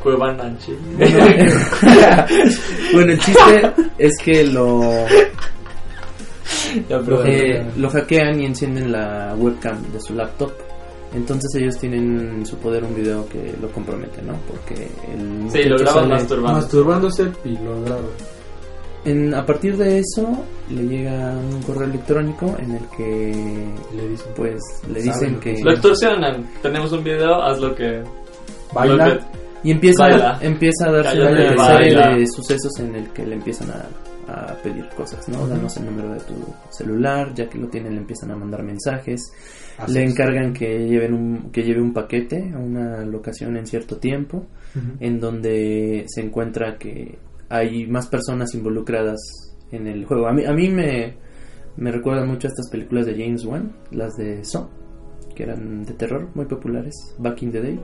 Cuevananchi. bueno, el chiste es que lo, Ya, pero- eh, lo hackean y encienden la webcam de su laptop. Entonces ellos tienen en su poder un video que lo compromete, ¿no? Porque el Sí, lo graban masturbando. Masturbándose y lo graba. en, a partir de eso le llega un correo electrónico en el que Le dicen, pues le dicen lo que Lo extorsionan. Tenemos un video, haz lo que. baila. lo que- Y empieza, Baila. empieza a darse una serie de sucesos en el que le empiezan a, a pedir cosas, ¿no? Danos el número de tu celular, ya que lo tienen le empiezan a mandar mensajes, Así le es. encargan que lleven un, que lleve un paquete a una locación en cierto tiempo, en donde se encuentra que hay más personas involucradas en el juego. A mí, a mí me, me recuerdan mucho a estas películas de James Wan, las de Saw, que eran de terror, muy populares, back in the day.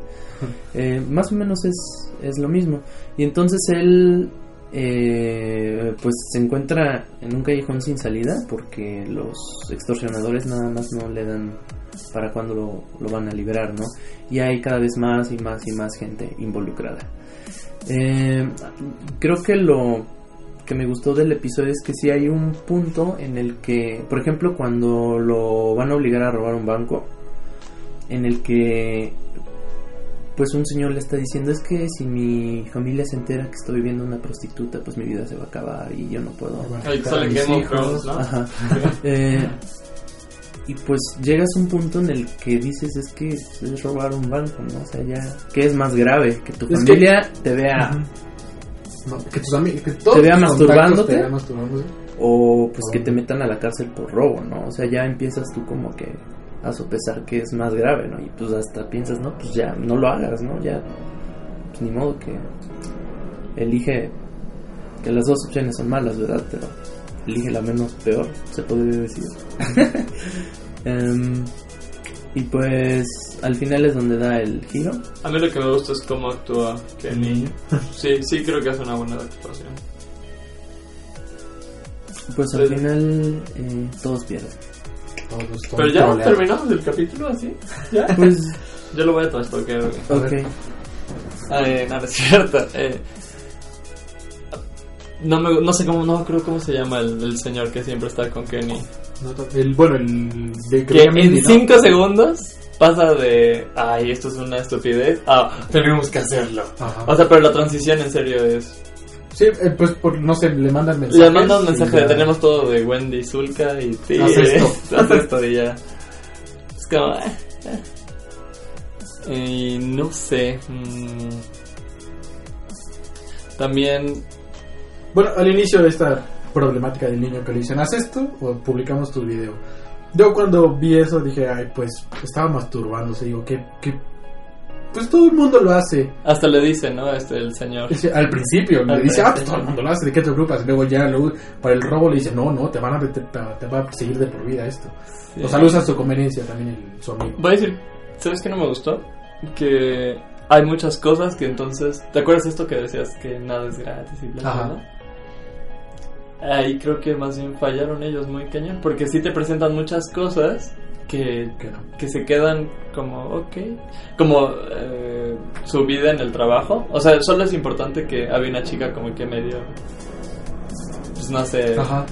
Eh, más o menos es, es lo mismo. Y entonces él eh, pues se encuentra en un callejón sin salida porque los extorsionadores nada más no le dan para cuando lo, lo van a liberar, ¿no? Y hay cada vez más y más y más gente involucrada. Eh, creo que lo que me gustó del episodio es que sí hay un punto en el que, por ejemplo, cuando lo van a obligar a robar un banco, en el que pues un señor le está diciendo es que si mi familia se entera que estoy viviendo una prostituta, pues mi vida se va a acabar y yo no puedo. Ahí sale Mis Game of hijos. Thrones, ¿no? Ajá. Eh, y pues llegas a un punto en el que dices es que es robar un banco, ¿no? O sea, ya, ¿qué es más grave? Que tu Es familia te vea No, que tus amigos, que todos ¿Te vea masturbándote? te o pues Oh. que te metan a la cárcel por robo, ¿no? O sea, ya empiezas tú como que a sopesar que es más grave, ¿no? Y pues hasta piensas, no, pues ya no lo hagas, ¿no? Ya, pues ni modo que elige que las dos opciones son malas, ¿verdad? Pero elige la menos peor, se podría decir. Em, y pues al final es donde da el giro. A mí lo que me gusta es cómo actúa Kenny. Sí, sí creo que hace una buena actuación. Pues al final eh, todos pierden. Todos Pero ya troleados. terminamos el capítulo así. ¿Ya? Pues, Yo lo voy a trastoquear. ok. Eh, no, no es cierto. Eh, no, me, no sé cómo, no creo cómo se llama el, el señor que siempre está con Kenny. No, el, bueno, el de Que en Mindy, ¿no? 5 segundos pasa de, ay, esto es una estupidez, a, tenemos que hacerlo. Ajá. O sea, pero la transición en serio es... Sí, eh, pues por, no sé, le mandan mensajes. Le manda un mensaje de tenemos todo de Wendy, Zulka y sí, Haz esto. haz esto y ya. Es como... eh, eh. Y no sé. mm. También Bueno, al inicio de esta problemática del niño que le dicen, haz esto o publicamos tu video. Yo cuando vi eso dije, ay, pues estaba masturbándose. Digo, que, que pues todo el mundo lo hace. hasta le dice, ¿no? Este, el señor. Al principio le Al dice, ah, pues todo el mundo lo hace, ¿de qué te preocupas? Y luego ya luego, para el robo le dice, no, no, te van a meter- te va a perseguir de por vida esto. Sí. O sea, lo usa a su conveniencia también el, su amigo. Voy a decir, ¿sabes qué no me gustó? Que hay muchas cosas que entonces... ¿Te acuerdas esto que decías que nada es gratis y bla, bla, bla? Ahí creo que más bien fallaron ellos muy cañón, porque sí te presentan muchas cosas que, Que no. que se quedan como, ok, como eh, su vida en el trabajo. O sea, solo es importante que había una chica como que medio, pues no sé, Ajá.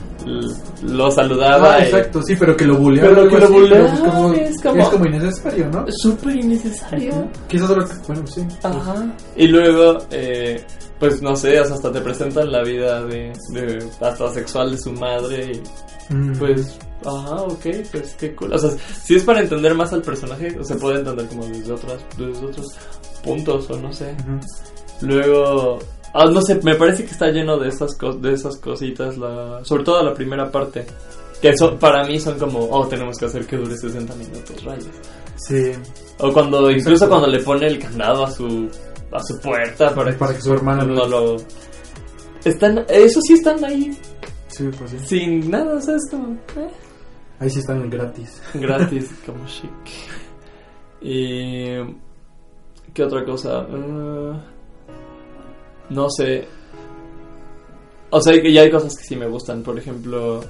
lo saludaba. Ah, y- exacto, sí, pero que lo buleaba. Pero que lo buleaba, pero como- es como- es como innecesario, ¿no? Súper innecesario. Quizás solo, bueno, sí. Ajá. Y luego, eh, pues no sé, hasta te presentan la vida de, de hasta sexual de su madre y Mm. pues, ajá, ok, pues qué cool. O sea, si es para entender más al personaje, o se puede entender como desde otras, desde otros puntos o no sé. Ujú. Luego, ah, no sé, me parece que está lleno de esas cos de esas cositas, la, sobre todo la primera parte. Que son, para mí son como, oh, tenemos que hacer que dure 60 minutos, rayos. Sí, O cuando, incluso cuando le pone el candado a su, a su puerta para, para que su hermana no lo... Están, eso sí están ahí, Sí, pues sí. sin nada, o sea, es como, eh, Ahí sí están gratis. gratis, como chic. Y... ¿Qué otra cosa? Uh, no sé. O sea, que ya hay cosas que sí me gustan, por ejemplo,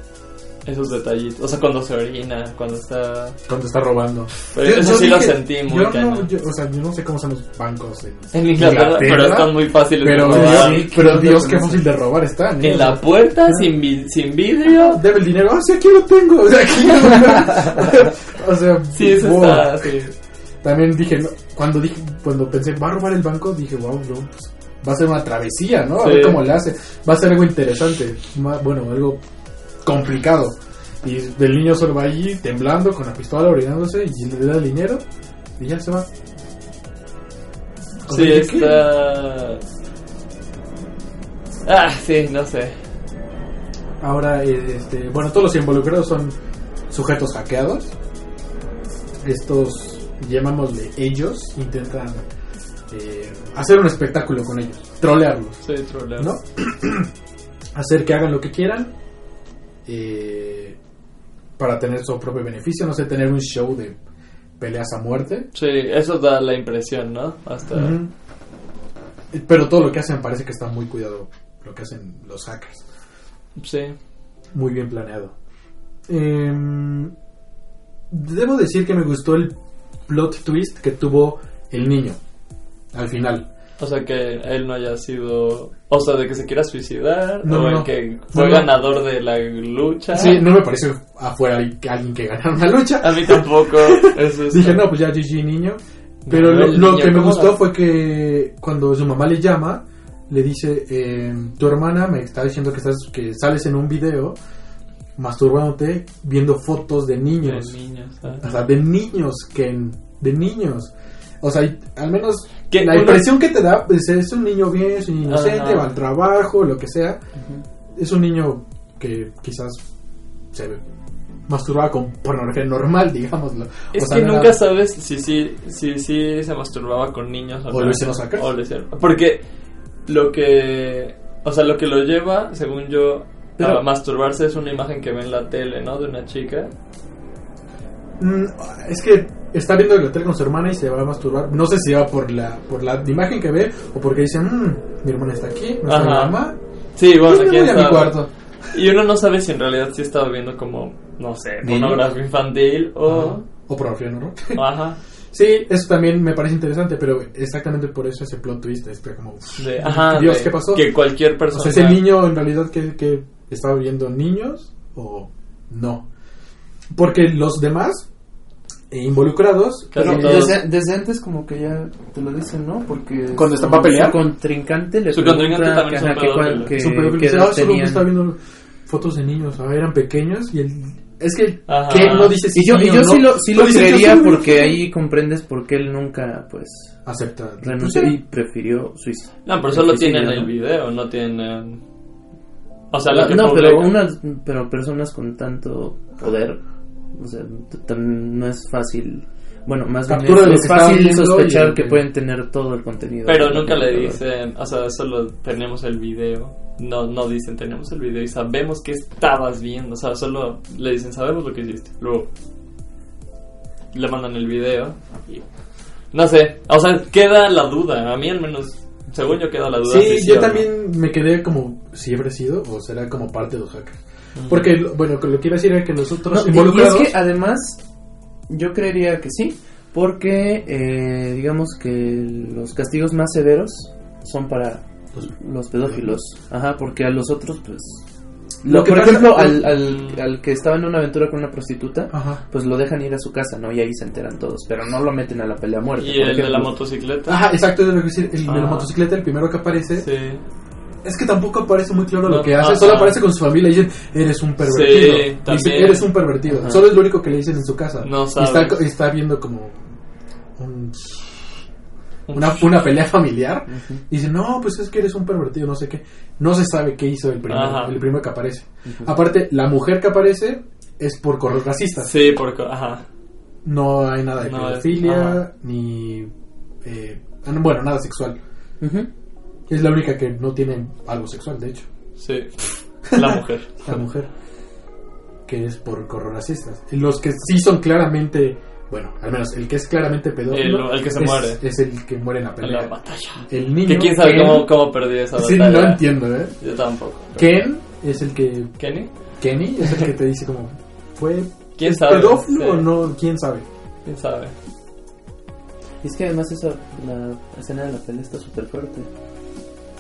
esos detallitos. O sea, cuando se orina, cuando está... Cuando está robando. Pero Yo- eso yo sí lo sentí muy yo no, yo- O sea, yo no sé cómo son los bancos en, En Inglaterra, pero están muy fáciles Pero, de robar. Dios, pero Dios, qué fácil de robar están. ¿eh? En O sea, la puerta, sin, vi- sin vidrio. Debe el dinero. Ah, sí, aquí lo tengo. O sea, aquí lo O sea, Sí, eso wow. está. También dije, no, cuando dije, cuando pensé, va a robar el banco, dije, wow, yo, pues, va a ser una travesía, ¿no? A Sí. ver cómo le hace. Va a ser algo interesante. Bueno, algo complicado. Y el niño solo va allí temblando con la pistola orinándose y le da el dinero y ya se va. Sí, ¿qué? está... Ah, sí, no sé. Ahora, eh, este, bueno, todos los involucrados son sujetos hackeados. Estos, llamámosle ellos, intentan eh, hacer un espectáculo con ellos, trolearlos, Sí, troleo. ¿no? hacer que hagan lo que quieran eh, para tener su propio beneficio, no sé, tener un show de peleas a muerte. Sí, eso da la impresión, ¿no? Hasta... Pero todo lo que hacen parece que está muy cuidado, lo que hacen los hackers. Sí. muy bien planeado. Em, debo decir que me gustó el plot twist que tuvo el niño al final. O sea, que él no haya sido... O sea, de que se quiera suicidar. No, o el no. que fue No, ganador de la lucha. Sí, no me pareció afuera alguien que- alguien que ganara una lucha. A mí tampoco. Eso es- Dije, no, pues ya GG niño. Pero lo, el lo niño, que me ¿cómo gustó fue que cuando su mamá le llama, le dice, em, tu hermana me está diciendo que, estás, que sales en un video masturbándote viendo fotos de De niños. niños. ah. O sea, de niños, Ken. De niños. O sea, al menos Que la uno- impresión que te da pues, es un niño bien, es un niño inocente, va al trabajo, lo que sea. Es un niño que quizás se masturbaba con pornografía normal, digámoslo. Es O sea, que nunca era- sabes si sí si, si, se masturbaba con niños o, O lo hicieron sacar. O lo hicieron. Porque lo que. O sea, lo que lo lleva, según yo, Pero- a masturbarse es una imagen que ve en la tele, ¿no? De una chica. Mm, es que está viendo el hotel con su hermana y se va a masturbar. No sé si va por la por la imagen que ve o porque dice, "Mm, mi hermana está aquí, no está mi mamá. Sí, bueno, mi cuarto. Y uno no sabe si en realidad sí estaba viendo como, no sé, pornografía infantil o. Ajá. O pornografía normal. Ajá. Sí, eso también me parece interesante, pero exactamente por eso ese plot twist es que como... De, ajá, Dios, de ¿qué pasó? Que cualquier O persona. sea, ¿es el niño en realidad que, que estaba viendo niños o no? Porque los demás involucrados... Claro, eh, todos- Desde, desde antes como que ya te lo dicen, ¿no? Porque Cuando está su- para pelear. Su contrincante le Su contrincante también que, que que- edad "Ah, solo tenían". estaba viendo fotos de niños, ah, eran pequeños y el... Es que Ajá. No dice si Y yo, sí y o yo no, sí lo, sí solo lo dice, "Yo creería porque fotos". ahí comprendes por qué él nunca, pues, Acepta. renunció Pues, y prefirió suicidio. No, pero solo tienen ¿no? el video, no tienen. O sea, lo que no, pero unas, pero personas con tanto poder, o sea, no es fácil. Bueno, más bien Captura es, lo es fácil sospechar y- que pueden tener todo el contenido. Pero nunca le dicen, o sea, solo tenemos el video. No, no dicen tenemos el video y sabemos que estabas viendo. O sea, solo le dicen sabemos lo que hiciste. Luego le mandan el video y no sé, o sea, queda la duda. A mí al menos, según yo queda la duda. Sí, si yo no. también me quedé como si habrá sido o será como parte de los hackers. Porque, bueno, lo que iba a decir era que los otros No, y- y, involucrados... es que además, yo creería que sí, porque eh, digamos que los castigos más severos son para Los- los pedófilos. Ajá, porque a los otros, pues. Lo Lo, que por pasa- ejemplo, al, al, al que estaba en una aventura con una prostituta, Ajá. pues lo dejan ir a su casa, ¿no? Y ahí se enteran todos, pero no lo meten a la pelea a muerte. Y el de la motocicleta. Ajá, exacto, es lo que decir. El de la Ah. motocicleta, el primero que aparece, Sí. Es que tampoco aparece muy claro No, lo que hace. Solo aparece con su familia y dicen, eres un pervertido. Sí, Dice, eres un pervertido. Ajá. Solo es lo único que le dicen en su casa. No Y sabes. está, está viendo como un- una, una pelea familiar. Y dice, no, pues es que eres un pervertido, no sé qué. No se sabe qué hizo el primero, Ajá. el primero que aparece. Aparte, la mujer que aparece es por correos racistas. Sí, porque, ajá. No hay nada de No, pedofilia, ni... eh, bueno, nada sexual. Ujú. Es la única que no tiene algo sexual, de hecho. Sí. La mujer. La mujer. Que es por correos racistas. Los que sí son claramente... Bueno, al menos el que es claramente pedófilo... El- el que se es, muere. Es el que muere en la En pelea. la batalla. El niño... Que quién sabe Ken- cómo, cómo perdí esa Sí, batalla. no entiendo, ¿eh? Yo tampoco. Ken es el que... ¿Kenny? Kenny es el que te dice como... ¿Fue ¿Quién sabe? pedófilo Sí. o no? ¿Quién sabe? ¿Quién sabe? Y es que además esa, la escena de la pelea está súper fuerte.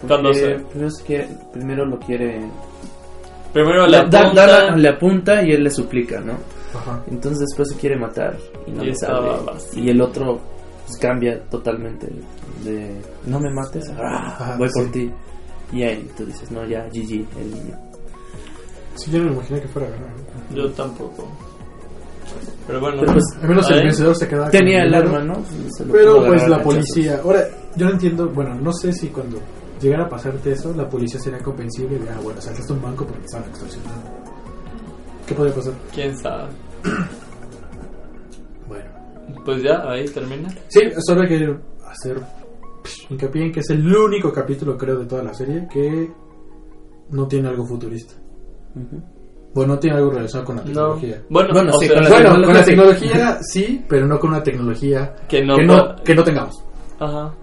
Porque Cuando se- Primero, se quiere- primero lo quiere... Primero le da- apunta da- le apunta y él le suplica, ¿no? Ajá. Entonces después se quiere matar y no Y le sale. Y el otro pues, cambia totalmente de no me mates, ah, Ajá, voy por ti. Y ahí tú dices, no, ya, GG, el niño. Sí, yo no me imaginé que fuera a ganar. Yo tampoco. Pero bueno. Pero pues, Al menos el vencedor se queda... Tenía con el arma, ¿no? Pero pues la policía... Ahora, yo no entiendo, bueno, no sé si cuando llegara a pasarte eso, la policía sería comprensible de, ah, bueno, saltaste un banco porque estaban extorsionando. ¿Qué podría pasar? ¿Quién sabe? Bueno. Pues ya, ahí termina. Sí, solo hay que hacer hincapié en que es el único capítulo, creo, de toda la serie que no tiene algo futurista. Bueno, no tiene algo relacionado con la No. tecnología. Bueno, Bueno, o sí, sea, con la Bueno, con la tecnología tecnología sí, pero no con una tecnología Que no no, que no tengamos. Ajá.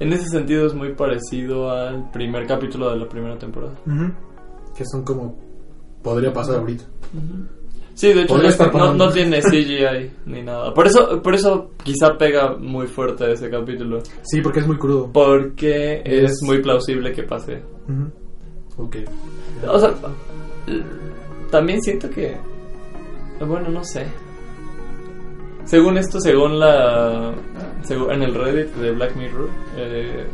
En ese sentido es muy parecido al primer capítulo de la primera temporada. Que son como. Podría pasar ahorita. Sí, de hecho no, tiene CGI ni nada. Por eso, por eso quizá pega muy fuerte ese capítulo. Sí, porque es muy crudo. Porque es Es- muy plausible que pase. Ok. O sea, también siento que... Bueno, no sé. Según esto, según la... según- en el Reddit de Black Mirror, eh,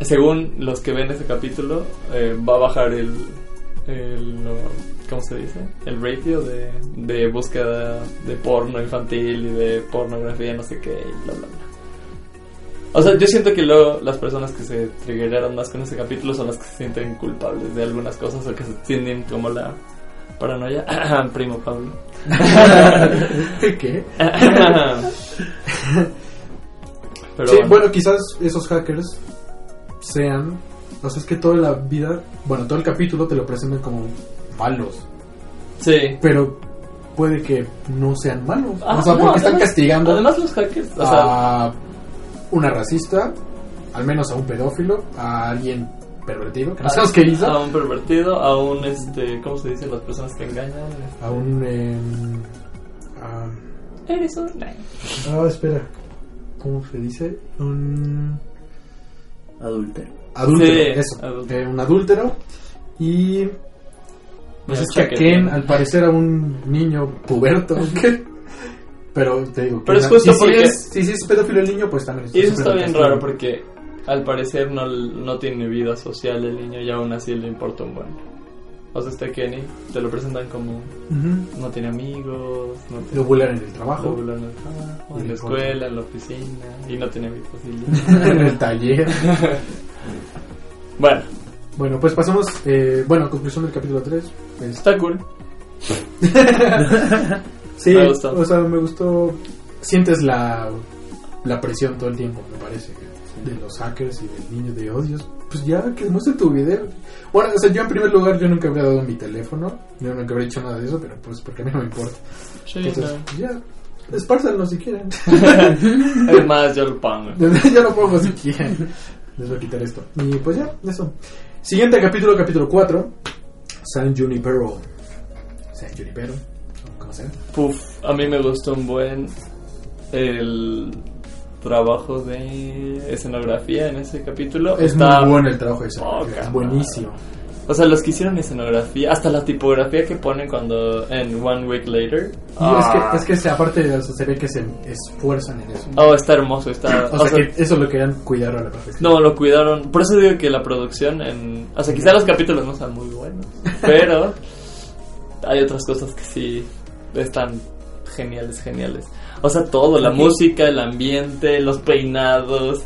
según los que ven ese capítulo, eh, va a bajar el... ¿Cómo se dice? El ratio de, de búsqueda de porno infantil y de pornografía, no sé qué, y bla, bla, bla. O sea, yo siento que luego las personas que se triggeraron más con ese capítulo son las que se sienten culpables de algunas cosas o que se tienen como la paranoia. Primo Pablo. ¿Qué? Pero sí, bueno. bueno, quizás esos hackers sean. O sea, es que toda la vida. Bueno, todo el capítulo te lo presentan como malos. Sí. Pero puede que no sean malos. Ah, o sea, no, porque están castigando Además los hackers, o sea, a una racista, al menos a un pedófilo, a alguien pervertido, que no sabemos qué hizo. a un pervertido, a un este, ¿cómo se dice las personas que engañan? A un. em, a- Eres un Ah, espera. ¿Cómo se dice? Un Adúltero. adúltero. Sí, eso. adúltero. Eh, un adúltero. Y. Pues es que a. Ken, al parecer, a un niño puberto. Pero te digo. Pero que es justo si, porque- Si es, si, es pedófilo el niño, pues también es Y eso está bien castigo. raro porque al parecer no, no tiene vida social el niño y aún así le importa un buen. O sea, este Kenny te lo presentan como Ujú. no tiene amigos, no tiene Lo bulan en el trabajo. lo bulan en el trabajo, en la escuela, en la oficina y no tiene vida social. en el taller. bueno, Bueno, pues pasamos. Eh, bueno, conclusión del capítulo 3. está cool. Sí, Me gustó. o sea, me gustó. Sientes la, la presión todo el tiempo, me parece. De los hackers y del niño de odios. Pues ya, que muestre tu video. Bueno, o sea, yo en primer lugar, yo nunca habría dado mi teléfono. Yo nunca habría hecho nada de eso, pero pues porque a mí no me importa. Sí, Entonces, ya, espárzanlo si quieren. no. Es más, yo lo pongo. yo lo pongo si quieren. Les voy a quitar esto. Y pues ya, eso. Siguiente capítulo, capítulo 4. San Junipero. San Junipero. ¿Cómo se llama? Puf, a mí me gustó un buen el trabajo de escenografía en ese capítulo. Es Está- muy bueno el trabajo de ese. Poca es buenísimo. O sea, los que hicieron escenografía, hasta la tipografía que ponen cuando en One Week Later. Y Ah. es que, es que se, aparte o sea, se ve que se esfuerzan en eso. Oh, está hermoso, está... o sea, que eso lo querían cuidar a la perfección. No, lo cuidaron. Por eso digo que la producción en... O sea, quizá los capítulos no sean muy buenos, pero hay otras cosas que sí están geniales, geniales. O sea, todo, la música, el ambiente, los peinados.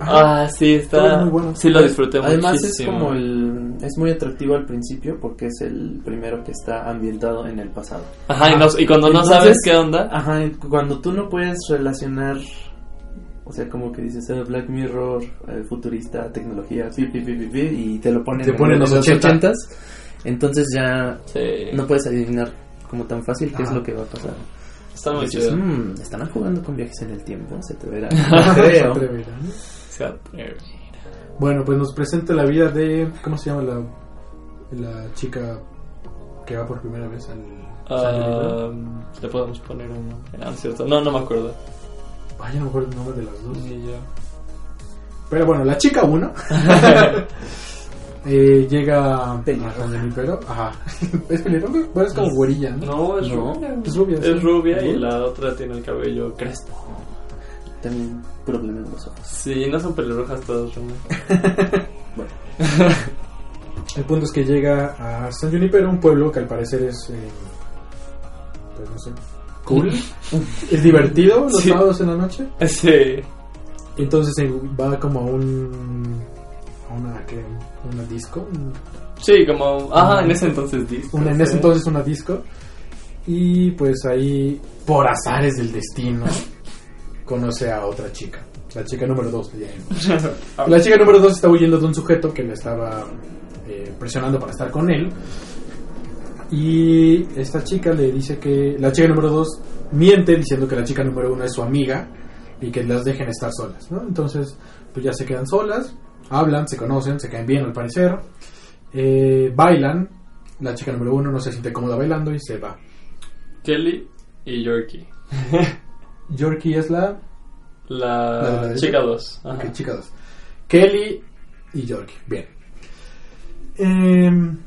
Ajá. Ah, sí, está... es muy bueno. Sí, lo disfruté Además es como el... Es muy atractivo al principio porque es el primero que está ambientado en el pasado. Ajá, y, no- y cuando no sabes qué onda... Ajá, y cuando tú no puedes relacionar, o sea, como que dices eh, Black Mirror, eh, futurista, tecnología, pi, pi, pi, pi, pi, y te lo ponen Te en ponen los los 80. 80 entonces ya Sí, no puedes adivinar como tan fácil qué es lo que va a pasar. Está muy Dices, chido. "Mm, estarán jugando con viajes en el tiempo, se te verá. Se No atreverán. Se atreve. Bueno, pues nos presenta la vida de. ¿Cómo se llama la, la chica que va por primera vez al. Ah, le podemos poner un nombre. Ah, cierto. No, no me acuerdo. Ay, no me acuerdo el nombre de las dos. Ni yo. Pero bueno, la chica 1 eh, llega. San Junipero. Ajá. ¿Es pelirroja? Bueno, es como güerilla, ¿no? No, es No, rubia. es rubia, sí. Es rubia y la otra tiene el cabello crespo. También problema en los ojos. Sí, no son pelirrojas todas, Rumi. El punto es que llega a San Junipero, un pueblo que al parecer es. eh, pues no sé. Cool. es divertido los Sí. sábados en la noche. Sí. Entonces va como a un. Una, ¿qué? Una disco. un- Sí, como. Ajá, en ese entonces disco. una- en ese entonces una disco. Y pues ahí, por azares del destino, conoce a otra chica. La chica número 2 La chica número 2 está huyendo de un sujeto que le estaba eh, presionando para estar con él. Y esta chica le dice que la chica número 2 miente diciendo que la chica número 1 es su amiga y que las dejen estar solas. ¿no? Entonces, pues ya se quedan solas, hablan, se conocen, se caen bien al parecer, eh, bailan. La chica número 1 no se siente cómoda bailando y se va. Kelly y Yorkie. Yorkie es la La, chica 2. Ok, chica dos. Kelly y Yorkie. Bien. Em,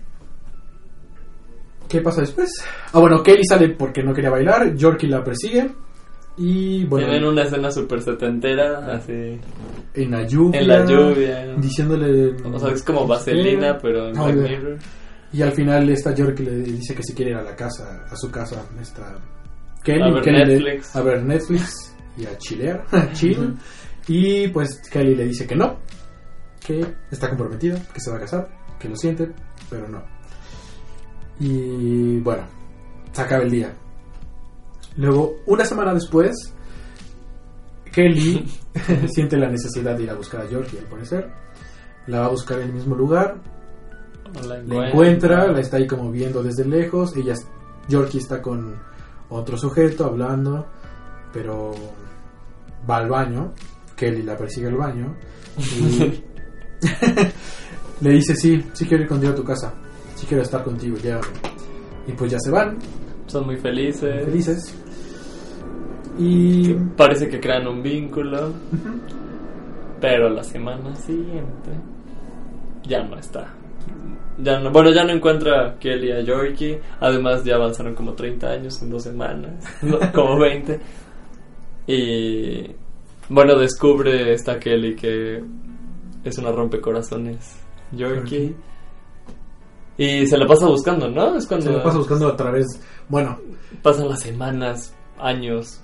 ¿Qué pasa después? Ah, bueno, Kelly sale porque no quería bailar. Yorkie la persigue. Y bueno, Tienen una escena súper setentera, así. en la lluvia. En la lluvia. Diciéndole. O sea, es como vaselina, pero en Ah, Black. Mirror. Y al final esta Yorkie le dice que si quiere ir a la casa, a su casa, esta Kelly, A ver Kelly le- Netflix. a ver Netflix y a chilear, a chill. Y pues Kelly le dice que no, que está comprometida, que se va a casar, que lo siente, pero no. Y bueno, se acaba el día. Luego, una semana después, Kelly siente la necesidad de ir a buscar a Georgie, al parecer. La va a buscar en el mismo lugar, La la encuentra, la está ahí como viendo desde lejos. Ella, Yorkie está con otro sujeto hablando, pero va al baño. Kelly la persigue al baño y le dice: Sí, sí quiero ir contigo a tu casa, sí quiero estar contigo, ya. Y pues ya se van, Son muy felices. felices. Y Parece que crean un vínculo. Pero la semana siguiente ya no está. Ya no, bueno, ya no encuentra a Kelly a Yorkie. Además, ya avanzaron como 30 años en dos semanas. como 20. Y bueno, descubre esta Kelly que es una rompecorazones. Yorkie. Y se la pasa buscando, ¿no? Es cuando se lo pasa buscando a través. Bueno, pasan las semanas, años,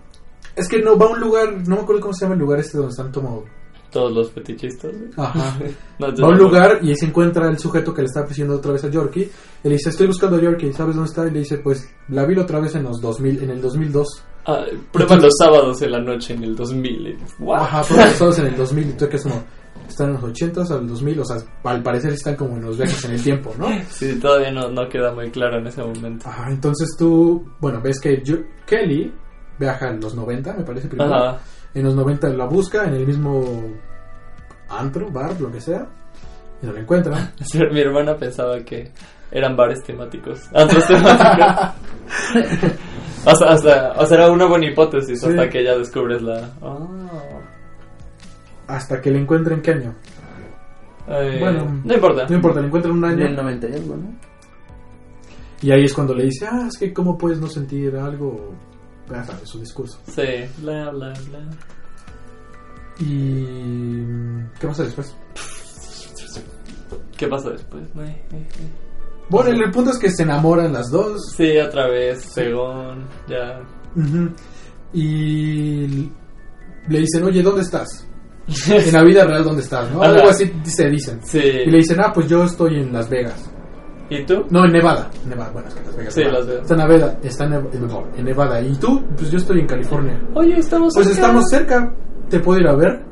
es que no va a un lugar, no me acuerdo cómo se llama el lugar este donde están como. todos los fetichistas. Ajá. No, Va a un lugar y ahí se encuentra el sujeto que le está persiguiendo otra vez a Yorkie. Y le dice, estoy buscando a Yorkie, ¿sabes dónde está? Y le dice, pues la vi otra vez en los 2000, en el 2002. Ah, prueban los sábados en la noche en el 2000. y- ¡Wow! Ajá, pero todos en el 2000. Y tú que es como, están en los 80s al 2000. O sea, al parecer están como en los viajes en el tiempo, ¿no? Sí, todavía no, no queda muy claro en ese momento. Ajá, entonces tú, bueno, ves que Yo- Kelly viaja en los 90, me parece primero. Ajá. En los 90 la busca en el mismo antro, bar, lo que sea. Y no la encuentra. Mi hermana pensaba que eran bares temáticos. Antros temáticos. hasta, hasta, o sea, era una buena hipótesis Sí. hasta que ya descubres la. Ah. Hasta que la encuentra en qué año. Ay, Bueno, no importa. No importa, la encuentra en un En el año. 90 y algo, ¿no? Y ahí es cuando le dice, ah, es que cómo puedes no sentir algo. Ya sabes, su discurso. Sí, bla, bla, bla. Y. ¿Qué pasa después? ¿Qué pasa después? Eh, eh, eh. Bueno, el punto es que se enamoran las dos. Sí, otra vez, según. Ya. Y le dicen, oye, ¿dónde estás? En la vida real, ¿dónde estás? ¿no? Algo así se dicen. Sí. Y le dicen, ah, pues yo estoy en Las Vegas. ¿Y tú? No, en Nevada. Nevada, bueno, es que Las Vegas. Sí, Nevada. Las Vegas. Está en Nevada. Está en Nevada, en Nevada. ¿Y tú? Pues yo estoy en California. Oye, estamos Pues estamos cerca. ¿Te puedo ir a ver?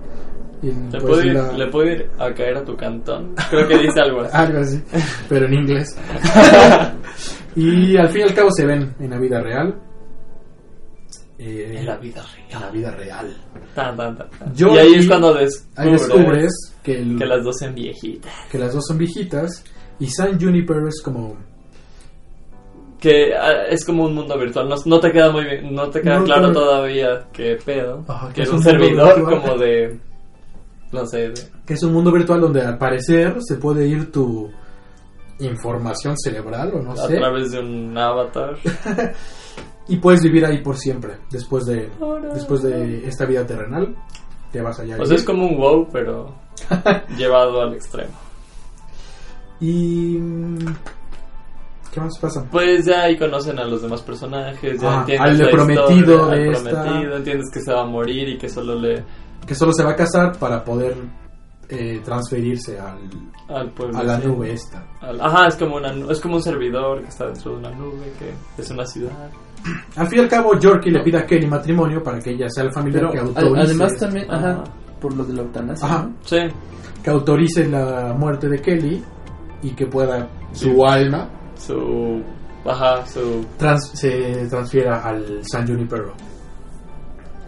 Y, ¿Le, pues, puedo ir, la- ¿Le puedo ir a caer a tu cantón? Creo que dice algo así. Algo así, pero en inglés. y al fin y al cabo se ven en la vida real. Eh, En la vida en real. la vida real. Tan, tan, tan, tan. Yo y ahí vi- es cuando descubres, Ahí descubres que, el- que las dos son viejitas. que las dos son viejitas y San Juniper es como... Que ah, es como un mundo virtual. No, no te queda muy bien, no te queda No, claro todavía qué pedo. Ajá, que que es un servidor virtual. como de. No sé, de- que es un mundo virtual donde al parecer se puede ir tu información cerebral o no a sé través de un avatar. y puedes vivir ahí por siempre después de Ahora. después de esta vida terrenal te vas allá a O sea, es como un WoW, pero llevado al extremo. Y mm, qué más pasa Pues ya ahí conocen a los demás personajes, ya Ah, entiendes al de la prometido historia, de al esta. prometido, entiendes que se va a morir y que solo le que solo se va a casar para poder eh, transferirse al, Al pueblo. a la sí. nube esta. Al- Ajá, es como, una, nu- es como un servidor que está dentro de una nube, que es una ciudad. Al fin y al cabo, Yorkie le pide a Kelly matrimonio para que ella sea el familiar Pero que autorice, además también, ajá, Ajá. por lo de la eutanasia. Ajá. ¿no? Sí, que autorice la muerte de Kelly y que pueda su Sí. alma su. Ajá, su. trans- se transfiera al San Junipero.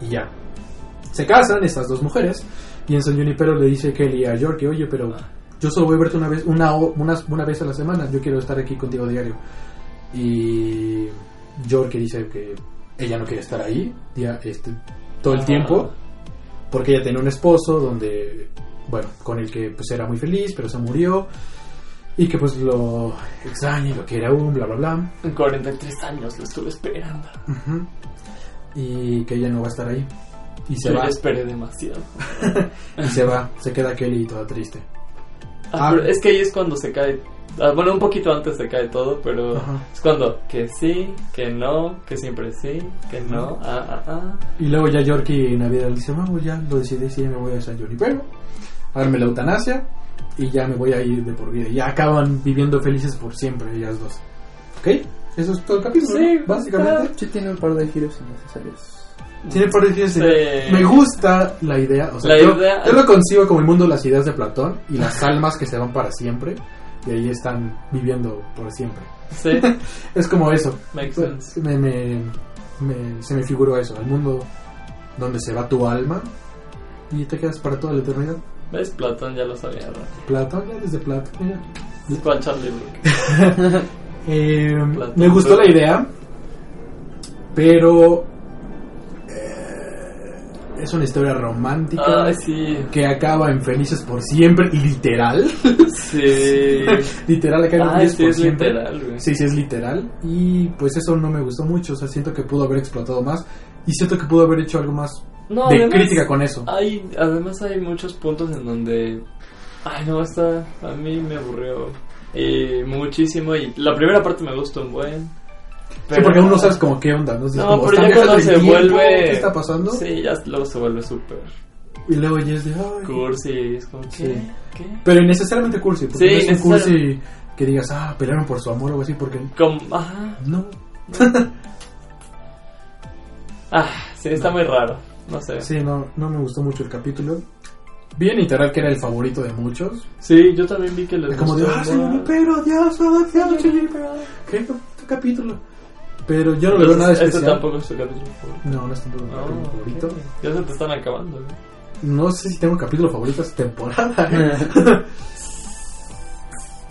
Y ya. Se casan estas dos mujeres y en San Junipero le dice Kelly a Yorkie, oye, pero yo solo voy a verte una vez, una, una, una vez a la semana, yo quiero estar aquí contigo diario. Y Yorkie dice que ella no quiere estar ahí dia- este, todo el Ajá. tiempo porque ella tenía un esposo donde, bueno, con el que pues era muy feliz, pero se murió y que pues lo extraña y lo quiere aún, bla, bla, bla. En 43 años lo estuve esperando. Y que ella no va a estar ahí. Y se Yo va. esperé demasiado. Y se va. Se queda Kelly toda triste. Ah, Ah. pero es que ahí es cuando se cae. ah, bueno, un poquito antes se cae todo, pero Ajá. es cuando que sí, que no, que siempre sí, que no, ah, ah, ah. Y luego ya Yorkie en Navidad le dice, vamos, ya lo decidí, sí, me voy a San Junipero. A darme la eutanasia. Y ya me voy a ir de por vida. Y ya acaban viviendo felices por siempre, ellas dos. ¿Ok? Eso es todo el capítulo, Sí, ¿no? básicamente. Sí tiene un par de giros innecesarios. Tiene por decir, Sí. me gusta la idea, o sea, La yo, idea- yo lo concibo como el mundo de las ideas de Platón y las almas que se van para siempre y ahí están viviendo por siempre. Sí, Es como eso. Makes sense. Me, me- me- se me figuró eso, el mundo donde se va tu alma y te quedas para toda la eternidad. ¿Ves? Platón ya lo sabía, ¿no? Platón, ya desde Platón. ya. Cual Charlie. Eh, Platón, me gustó pero- la idea, pero eh, es una historia romántica. Ay, sí. que acaba en Felices por Siempre, y literal. Sí. literal, acaba en Ay, Felices sí, por es Siempre. literal, güey. Sí, sí, es literal. Y pues eso no me gustó mucho. O sea, siento que pudo haber explotado más. Y siento que pudo haber hecho algo más No, de además- crítica con eso. Hay, además hay muchos puntos en donde, ay no, está, a mí me aburrió y muchísimo y la primera parte me gustó un buen. sí, porque aún no sabes como qué onda. No, Es No, como, pero ¿están ya cuando se tiempo? vuelve, ¿Qué está pasando? Sí, ya luego se vuelve súper Y luego ya es de. Ay. cursi, es como ¿qué? Sí. ¿Qué? Pero innecesariamente cursi. Porque Sí, no es un cursi necesariamente. que digas, ah, pelearon por su amor o algo así. Porque Como, ajá, no. ah, sí, está muy raro, no sé. Sí, no, no me gustó mucho el capítulo. Vi en internet que era el favorito de muchos. Sí, yo también vi que les Es como de, ah, señor. Pero, Dios, oh, Dios, señor Pero. ¿Qué cap- capítulo? Pero yo no le veo nada Entonces, especial. Este tampoco es tu capítulo favorito. No, no es tampoco mi Ah, capítulo favorito. Ya se te están acabando. güey. No sé si tengo capítulo favorito esta temporada. ¿eh?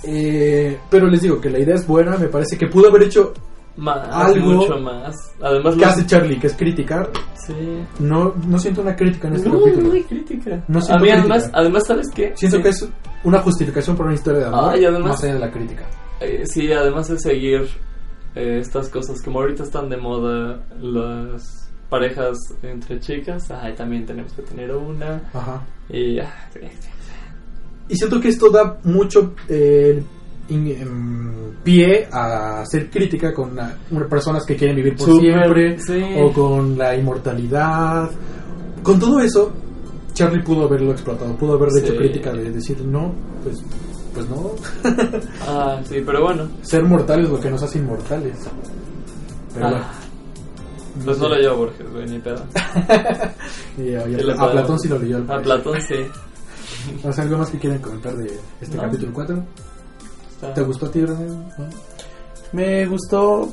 Eh, pero les digo que la idea es buena. Me parece que pudo haber hecho Más, Algo mucho más. Además, que hace Charlie, que es criticar. Sí. No, no siento una crítica en este No, capítulo. no hay crítica. No a siento mí, crítica. además, además, ¿sabes qué? Siento Sí. que es una justificación por una historia de amor. Ah, y además- más allá de la crítica. Eh, sí, además de seguir eh, estas cosas, como ahorita están de moda las parejas entre chicas, ay, también tenemos que tener una. Ajá. Y. ah. Y siento que esto da mucho eh, in- pie a hacer crítica con la- personas que quieren vivir por Súper, siempre sí. o con la inmortalidad. Con todo eso, Charlie pudo haberlo explotado, pudo haber hecho Sí. crítica de decir no, pues, pues no. Ah, sí, pero bueno. Ser mortal es lo que nos hace inmortales. Pero Ah, bueno. Pues no lo llevo Borges, güey, ni pedo. Y a, y a- ¿Qué le a puedo- Platón sí lo leyó. A. Platón sí. ¿Algo más que quieren comentar de este No. capítulo 4? Está- ¿Te gustó a ti. Me gustó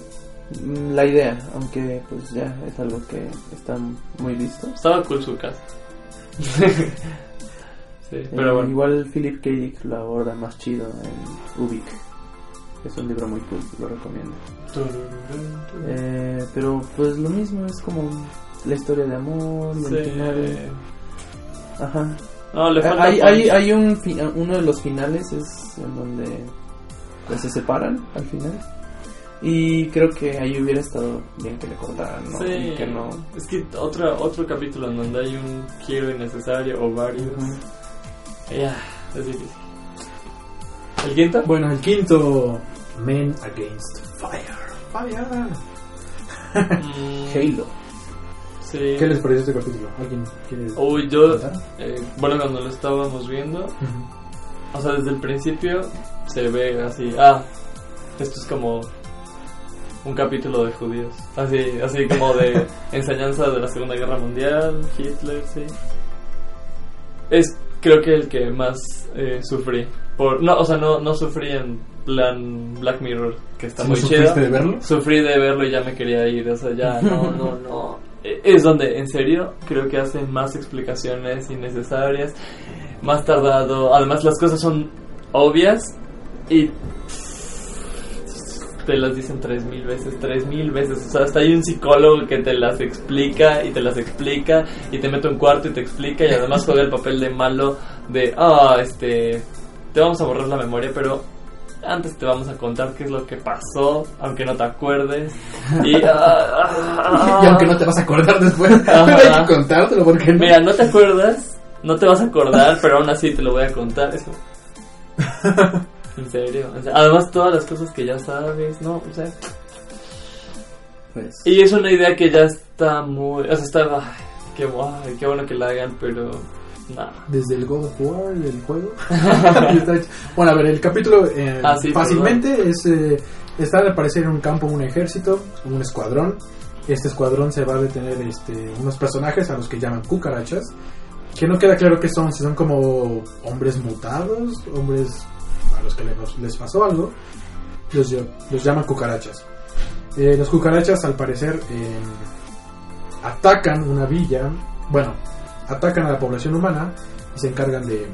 mm, la idea, aunque pues ya es algo que está muy visto. Estaba cool su casa. sí, pero Eh, bueno. Igual Philip K. Dick lo aborda más chido en Ubik. Es un libro muy cool, lo recomiendo. Eh, pero pues lo mismo, es como la historia de amor Sí. final... Ajá. No, le falta. Hay, hay, hay un uno de los finales es en donde pues, se separan al final. Y creo que ahí hubiera estado bien que le cortaran, ¿no? Sí, Y que no. es que otra, otro capítulo en donde hay un quiero innecesario o varios. Ya, es difícil. ¿El quinto? Bueno, el quinto, Men Against Fire. Fire. Mm, Halo. Sí. ¿Qué les pareció este capítulo? ¿Alguien quiere Uy, yo, eh, bueno, cuando lo estábamos viendo, o sea, desde el principio se ve así, ah, esto es como un capítulo de judíos, así, así como de enseñanza de la Segunda Guerra Mundial, Hitler, sí. Es, creo que el que más eh, sufrí. Por, no, o sea, no, no sufrí en plan Black Mirror, que está ¿Sí muy chido. de verlo? Sufrí de verlo y ya me quería ir, o sea, ya no, no, no. Eh, Es donde, en serio, creo que hacen más explicaciones innecesarias, más tardado. Además, las cosas son obvias y te las dicen tres mil veces, tres mil veces. O sea, hasta hay un psicólogo que te las explica y te las explica y te mete un cuarto y te explica y además juega el papel de malo de, ah, este, te vamos a borrar la memoria, pero antes te vamos a contar qué es lo que pasó, aunque no te acuerdes. Y, ah, ah. Y aunque no te vas a acordar después, pero hay que contártelo porque no. Mira, no te acuerdas, no te vas a acordar, pero aún así te lo voy a contar. Eso. En serio. O sea, además, todas las cosas que ya sabes, ¿no? O sea, Pues, y es una idea que ya está muy. O sea, está. ay, qué, guay, qué bueno que la hagan, pero. Nada. Desde el God of War, el juego. Bueno, a ver, el capítulo eh, Ah, sí, fácilmente es eh, está al parecer en un campo un ejército, un escuadrón. Este escuadrón se va a detener este, unos personajes a los que llaman cucarachas. Que no queda claro qué son, si son como hombres mutados, hombres a los que les, les pasó algo. Los, los llaman cucarachas. Eh, los cucarachas al parecer eh, atacan una villa, bueno, atacan a la población humana y se encargan de,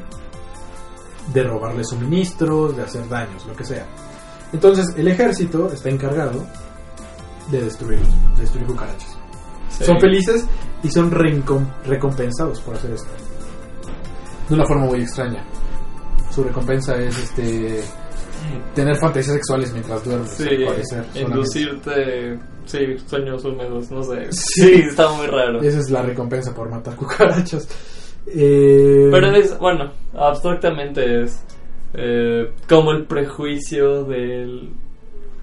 de robarle suministros, de hacer daños, lo que sea. Entonces el ejército está encargado de destruirlos, de destruir cucarachas. Sí. Son felices y son recompensados por hacer esto. De una forma muy extraña. Su recompensa es este tener fantasías sexuales mientras duermes, Sí, al parecer. inducirte. Sí, sueños húmedos, no sé. Sí. Sí, está muy raro. Esa es la recompensa por matar cucarachas. Eh, Pero es, bueno, abstractamente es eh, como el prejuicio del...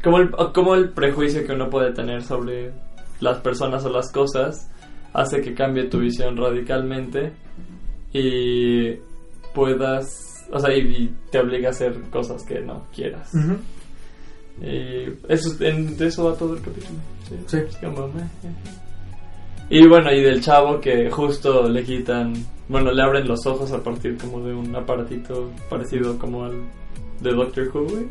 Como el, como el prejuicio que uno puede tener sobre las personas o las cosas hace que cambie tu visión radicalmente y puedas... O sea, y, y te obliga a hacer cosas que no quieras. Y eso, en, de eso va todo el capítulo. Sí. Sí. Es como, meh, eh. Y bueno, y del chavo que justo le quitan, bueno, le abren los ojos a partir como de un aparatito parecido como al de Doctor Who, güey.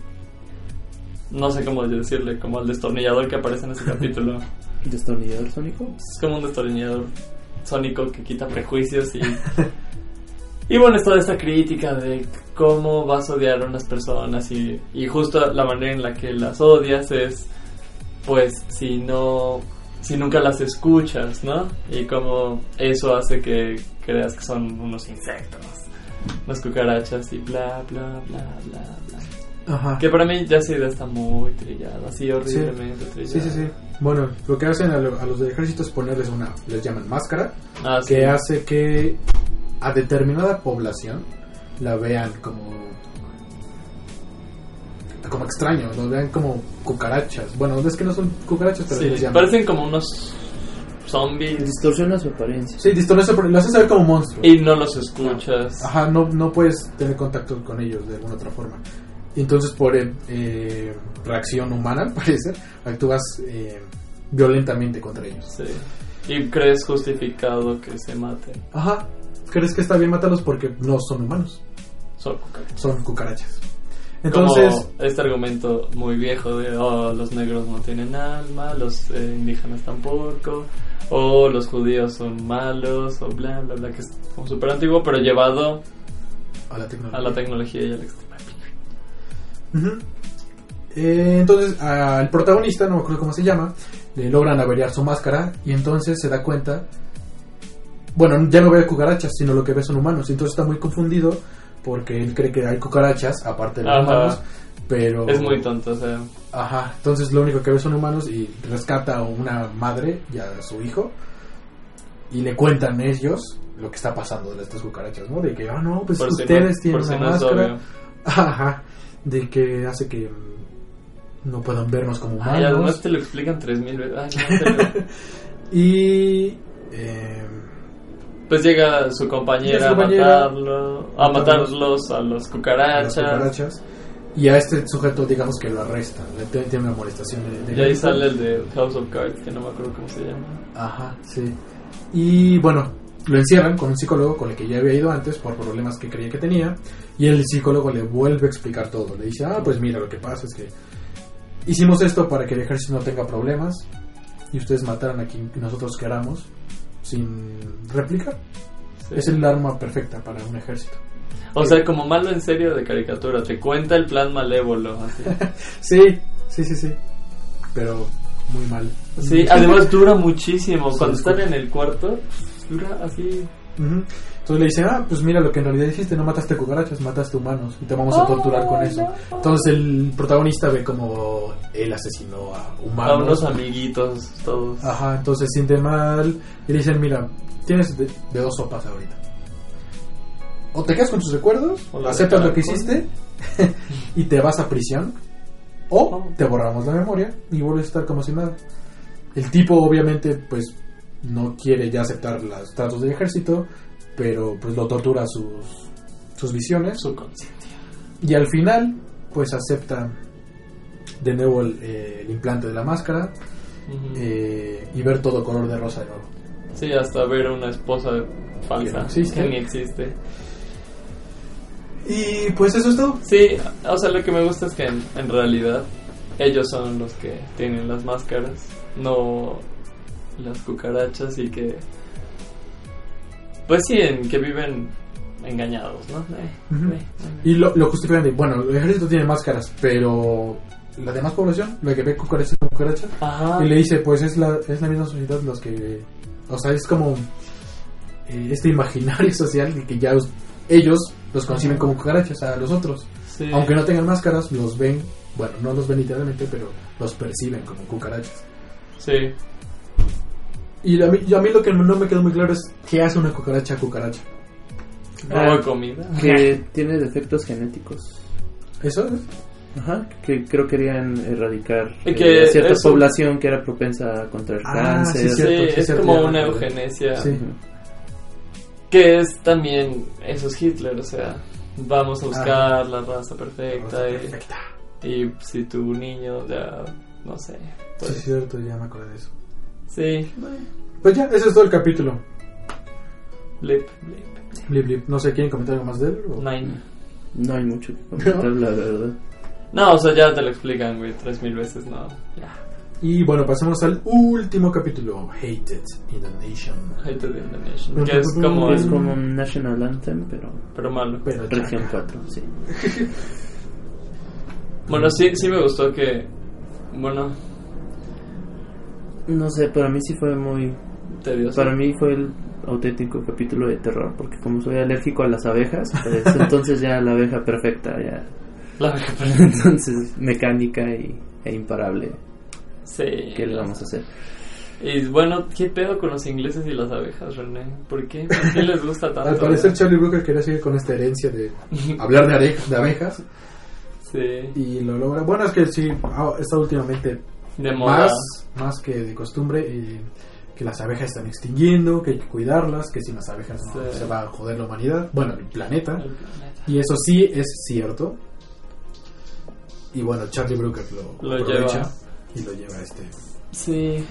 No sé cómo decirle, como al destornillador que aparece en ese capítulo. ¿destornillador sónico? Es como un destornillador sónico que quita prejuicios y... Y bueno, es toda esta crítica de cómo vas a odiar a unas personas y, y justo la manera en la que las odias es, pues, si no, si nunca las escuchas, ¿no? Y cómo eso hace que creas que son unos insectos, unas cucarachas y bla, bla, bla, bla, bla. Ajá. Que para mí ya esa idea está muy trillada, así horriblemente trillada. Sí, sí, sí. Bueno, lo que hacen a, lo- a los del ejército es ponerles una, les llaman máscara, Ah, sí. que hace que a determinada población la vean como como extraño, los vean como cucarachas. Bueno, es que no son cucarachas, pero Sí, les llaman. parecen como unos zombies Distorsiona su apariencia. Sí, distorsión, pero lo hace saber como monstruos. y no los escuchas. Ajá, no, no puedes tener contacto con ellos de alguna otra forma. Y entonces por eh, eh, reacción humana, al parecer, actúas eh, violentamente contra ellos. Sí. Y crees justificado que se maten. Ajá. ¿Crees que está bien matarlos porque no son humanos? Son cucarachas. Son cucarachas. Entonces, Como este argumento muy viejo de oh, los negros no tienen alma, los eh, indígenas tampoco, o los judíos son malos, o bla, bla, bla, que es como súper antiguo, pero llevado a la tecnología. a la tecnología y al extremo. Ujú. Eh, entonces, al protagonista, no me acuerdo cómo se llama, le logran averiar su máscara y entonces se da cuenta. Bueno, ya no ve cucarachas, sino lo que ve son humanos. Y entonces está muy confundido porque él cree que hay cucarachas, aparte de los Ajá. humanos. Pero. Es muy tonto, o sea, Ajá, entonces lo único que ve son humanos y rescata a una madre y a su hijo y le cuentan ellos lo que está pasando de estas cucarachas, ¿no? De que, ah, no, pues por si ustedes no, tienen si una no máscara. Ajá, de que hace que no puedan vernos como Ay, además humanos. te lo explican tres mil veces. Ay, no, te lo- Y Eh, Pues llega su compañera, Llega su compañera a matarlo, a matarlos. a los a cucarachas. las cucarachas. Y a este sujeto, digamos que lo arresta. Le tiene una molestación de, de Y ahí sale el de House of Cards, que no me acuerdo cómo se llama. Ajá, sí. Y bueno, lo encierran con un psicólogo con el que ya había ido antes por problemas que creía que tenía. Y el psicólogo le vuelve a explicar todo. Le dice, ah, pues mira, lo que pasa es que hicimos esto para que el ejército no tenga problemas y ustedes mataran a quien nosotros queramos sin réplica. Sí. Es el arma perfecta para un ejército. O sea, como malo en serio de caricatura, te cuenta el plan malévolo. Así. Sí, sí, sí, sí. Pero muy mal. Sí, además dura muchísimo. Cuando están en el cuarto, dura así. Ujú. Entonces le dicen, ah, pues mira lo que en realidad hiciste, no mataste cucarachas, mataste humanos y te vamos a torturar con eso. Entonces el protagonista ve como él asesinó a A humanos. unos amiguitos, todos. Ajá, entonces siente mal y le dicen, mira, tienes de, de dos sopas ahorita. O te quedas con tus recuerdos, O aceptas lo que hiciste y te vas a prisión. O Oh. te borramos la memoria y vuelves a estar como si nada. El tipo obviamente pues no quiere ya aceptar los tratos del ejército, pero pues lo tortura sus, sus visiones. Su conciencia. Y al final pues acepta de nuevo el, eh, el implante de la máscara eh, y ver todo color de rosa de nuevo. Sí, hasta ver una esposa falsa Que no existe. que ni existe. Y pues eso es todo. Sí, o sea, lo que me gusta es que en, en realidad ellos son los que tienen las máscaras, no las cucarachas y que... Pues sí, en que viven engañados, ¿no? Eh, eh, eh. Y lo, lo justifican de, bueno, el ejército tiene máscaras, pero la demás población, la que ve cucarachas con cucarachas, Ajá. y le dice, pues es la, es la misma sociedad los que... O sea, es como eh, este imaginario social de que ya os- ellos los conciben como cucarachas a los otros. Sí. Aunque no tengan máscaras, los ven, bueno, no los ven literalmente, pero los perciben como cucarachas. Sí. Y a mí, y a mí lo que no me quedó muy claro es qué hace una cucaracha cucaracha. Ah, comida. Que tiene defectos genéticos. ¿Eso es? Ajá, que creo querían erradicar eh, que a cierta eso- población que era propensa a contraer Ah, sí, cáncer. Sí, cierto, sí, es cierto, como una eugenesia. Sí. Que es también, eso es Hitler, o sea, vamos a buscar Ajá. la raza perfecta. Rosa y- perfecta. Y, si tu niño ya, no sé. Sí, Pues, es cierto, ya me acordé de eso. Sí. Pues ya, ese es todo el capítulo. Blip, blip. Blip, blip. No sé, ¿quieren comentar algo más de él? o? Nine. No hay mucho que comentar, la verdad. No, o sea, ya te lo explican, güey, tres mil veces, no. Ya. Y bueno, pasemos al último capítulo, Hated in the Nation. Hated in the Nation. Que es como, Es como un national anthem, pero pero malo. Pero región chaca. 4, sí. Bueno, sí, sí me gustó que, bueno, No sé, para mí sí fue muy... tedioso. Para mí fue el auténtico capítulo de terror, porque como soy alérgico a las abejas, pues entonces ya la abeja perfecta, ya... La Entonces, mecánica y, e imparable. Sí. ¿Qué le vamos a hacer? Y bueno, ¿qué pedo con los ingleses y las abejas, René? ¿Por qué? ¿Por qué les gusta tanto? Al parecer Charlie Brooker quería seguir con esta herencia de hablar de, are- de abejas Sí. y lo logra. Bueno, es que sí, ha- está últimamente De moda. más, más que de costumbre eh, que las abejas están extinguiendo, que hay que cuidarlas, que sin las abejas no, Sí. se va a joder la humanidad, bueno, el planeta. El planeta. Y eso sí es cierto. Y bueno, Charlie Brooker lo, Lo aprovecha lleva. y lo lleva a este, Sí.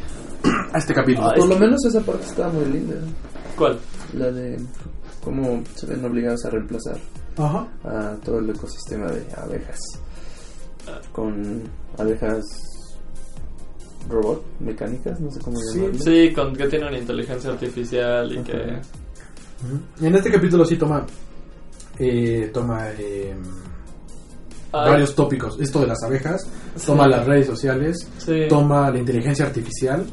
a este capítulo. Ay, Por es lo que- menos esa parte estaba muy linda. ¿Cuál? La de cómo se ven obligados a reemplazar Ajá. a todo el ecosistema de abejas. Con abejas robot, mecánicas, no sé cómo Sí, llamarlo. Sí, con que tiene una inteligencia artificial y Ajá. que... Y en este capítulo sí toma eh, toma eh, varios tópicos. Esto de las abejas, Sí. toma las redes sociales, Sí. toma la inteligencia artificial.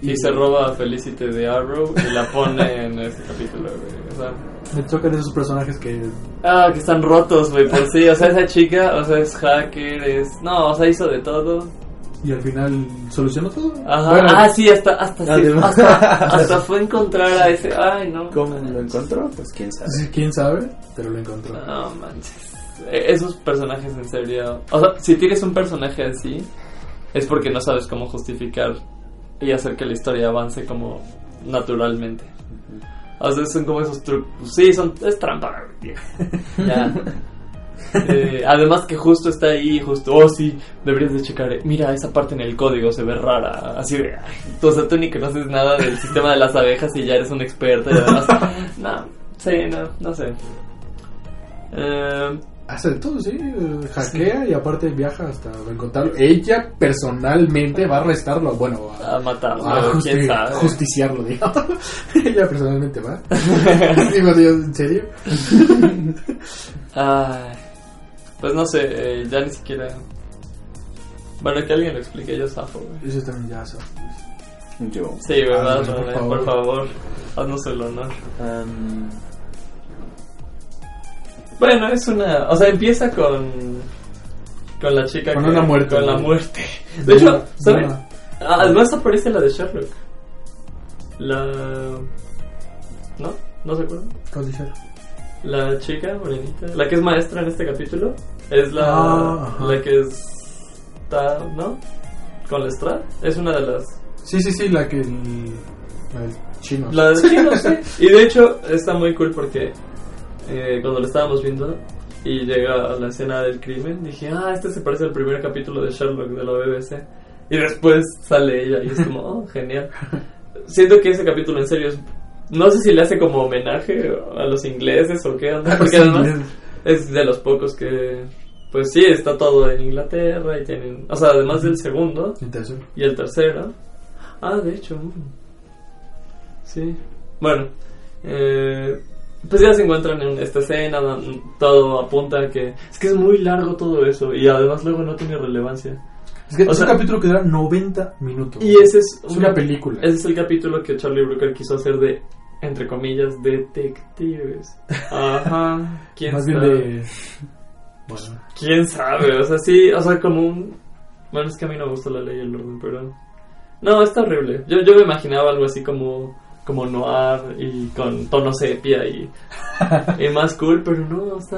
Y se roba a Felicity de Arrow y la pone en este capítulo, güey. O sea... Me tocan esos personajes que Ah, que están rotos, güey, pues sí, o sea, esa chica, o sea, es hacker, es... No, o sea, hizo de todo. Y al final solucionó todo. Ajá, Bueno, ah, sí, hasta, hasta, sí, Además- hasta, hasta fue encontrar a ese... Ay, no. ¿Cómo lo encontró? Pues quién sabe. sí, quién sabe, pero lo encontró. No manches. Eh, Esos personajes en serio. O sea, si tienes un personaje así, es porque no sabes cómo justificar y hacer que la historia avance como naturalmente. O sea, son como esos trucos. Sí, son, es trampa. Ya. Eh, además que justo está ahí, justo, oh sí, deberías de checar, eh, mira, esa parte en el código se ve rara, así de, ay, o sea, tú ni conoces nada del sistema de las abejas y ya eres un experto y además, no, sí, no, no sé. Eh, Hace de todo, sí. eh, Hackea y aparte viaja hasta encontrarlo. Ella personalmente va a arrestarlo. Bueno, a, a matarlo, a justi- quién sabe. justiciarlo, digamos. Ella personalmente va. Digo, Dios, ¿en serio? Ay, pues no sé, eh, ya ni siquiera... Bueno, que alguien lo explique, yo zafo, güey. Eso también ya sabes. Yo. Sí, ¿verdad? Por favor. por favor, haznos el honor. Am, Bueno, es una. O sea, empieza con. Con la chica Con que- una muerte, Con la muerte. De hecho, ¿saben? una- Ah, Además aparece la de Sherlock. La. ¿No? ¿No se acuerdan? ¿Cuál dice? La chica morenita. La que es maestra en este capítulo. Es la. Ah, la que está. ¿No? Con Lestrade. Es una de las. Sí, sí, sí, la que. La del chino. La de chino, sí. Y de hecho está muy cool porque eh, cuando lo estábamos viendo y llega a la escena del crimen, dije, ah, este se parece al primer capítulo de Sherlock de la BBC. Y después sale ella y es como, oh, genial. Siento que ese capítulo en serio es... No sé si le hace como homenaje a los ingleses o qué onda, porque Sí, además es de los pocos que... Pues sí, está todo en Inglaterra y tienen... O sea, además del segundo, y el tercero. Ah, de hecho. mm. Sí. Bueno. eh, pues ya se encuentran en esta escena. Todo apunta a que. Es que es muy largo todo eso. Y además luego no tiene relevancia. Es que O es sea- un capítulo que dura 90 minutos. Y ese es, Es una película. Ese es el capítulo que Charlie Brooker quiso hacer de. Entre comillas, detectives. Ajá. ¿Quién Más bien sabe? de. Bueno, ¿Quién sabe? O sea, sí, o sea, como un... Bueno, es que a mí no me gusta la ley y el orden, pero... No, está horrible. Yo, yo me imaginaba algo así como como noir y con tono sepia y, y más cool, pero no, está...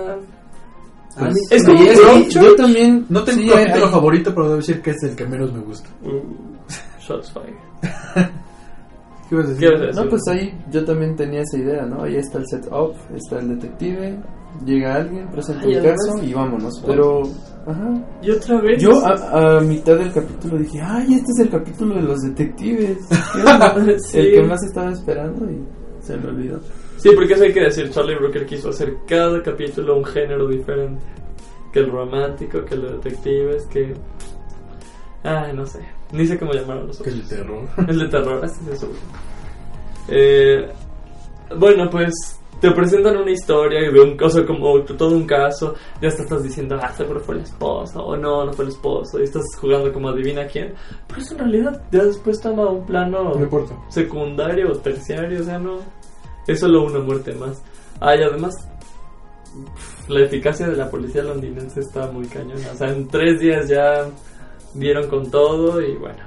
a mí- Es como yo también. no tengo sí, un capítulo hay- favorito, pero debo decir que es el que menos me gusta. Uh, shots fired. ¿Qué ibas a decir? ¿Qué ibas a decir? No, pues ahí yo también tenía esa idea, ¿no? Ahí está el setup, está el detective, llega alguien, presenta el caso y vámonos. Pero, ajá. Y otra vez... Yo a, a mitad del capítulo dije, ay, este es el capítulo de los detectives. Sí. El que más estaba esperando y se me olvidó. Sí, porque eso hay que decir, Charlie Brooker quiso hacer cada capítulo un género diferente. Que el romántico, que los detectives, que... Ay, no sé. Ni sé cómo llamarlo los otros. el terror. El de terror, este es eso. Eh, bueno, pues te presentan una historia de un caso como todo un caso. Ya hasta estás diciendo, ah, seguro fue el esposo, o no, no fue el esposo. Y estás jugando como adivina quién. Pero eso en realidad ya después toma un plano No importa. secundario o terciario, o sea, no. Es solo una muerte más. Ah, y además, la eficacia de la policía londinense está muy cañona. O sea, en tres días ya dieron con todo y bueno.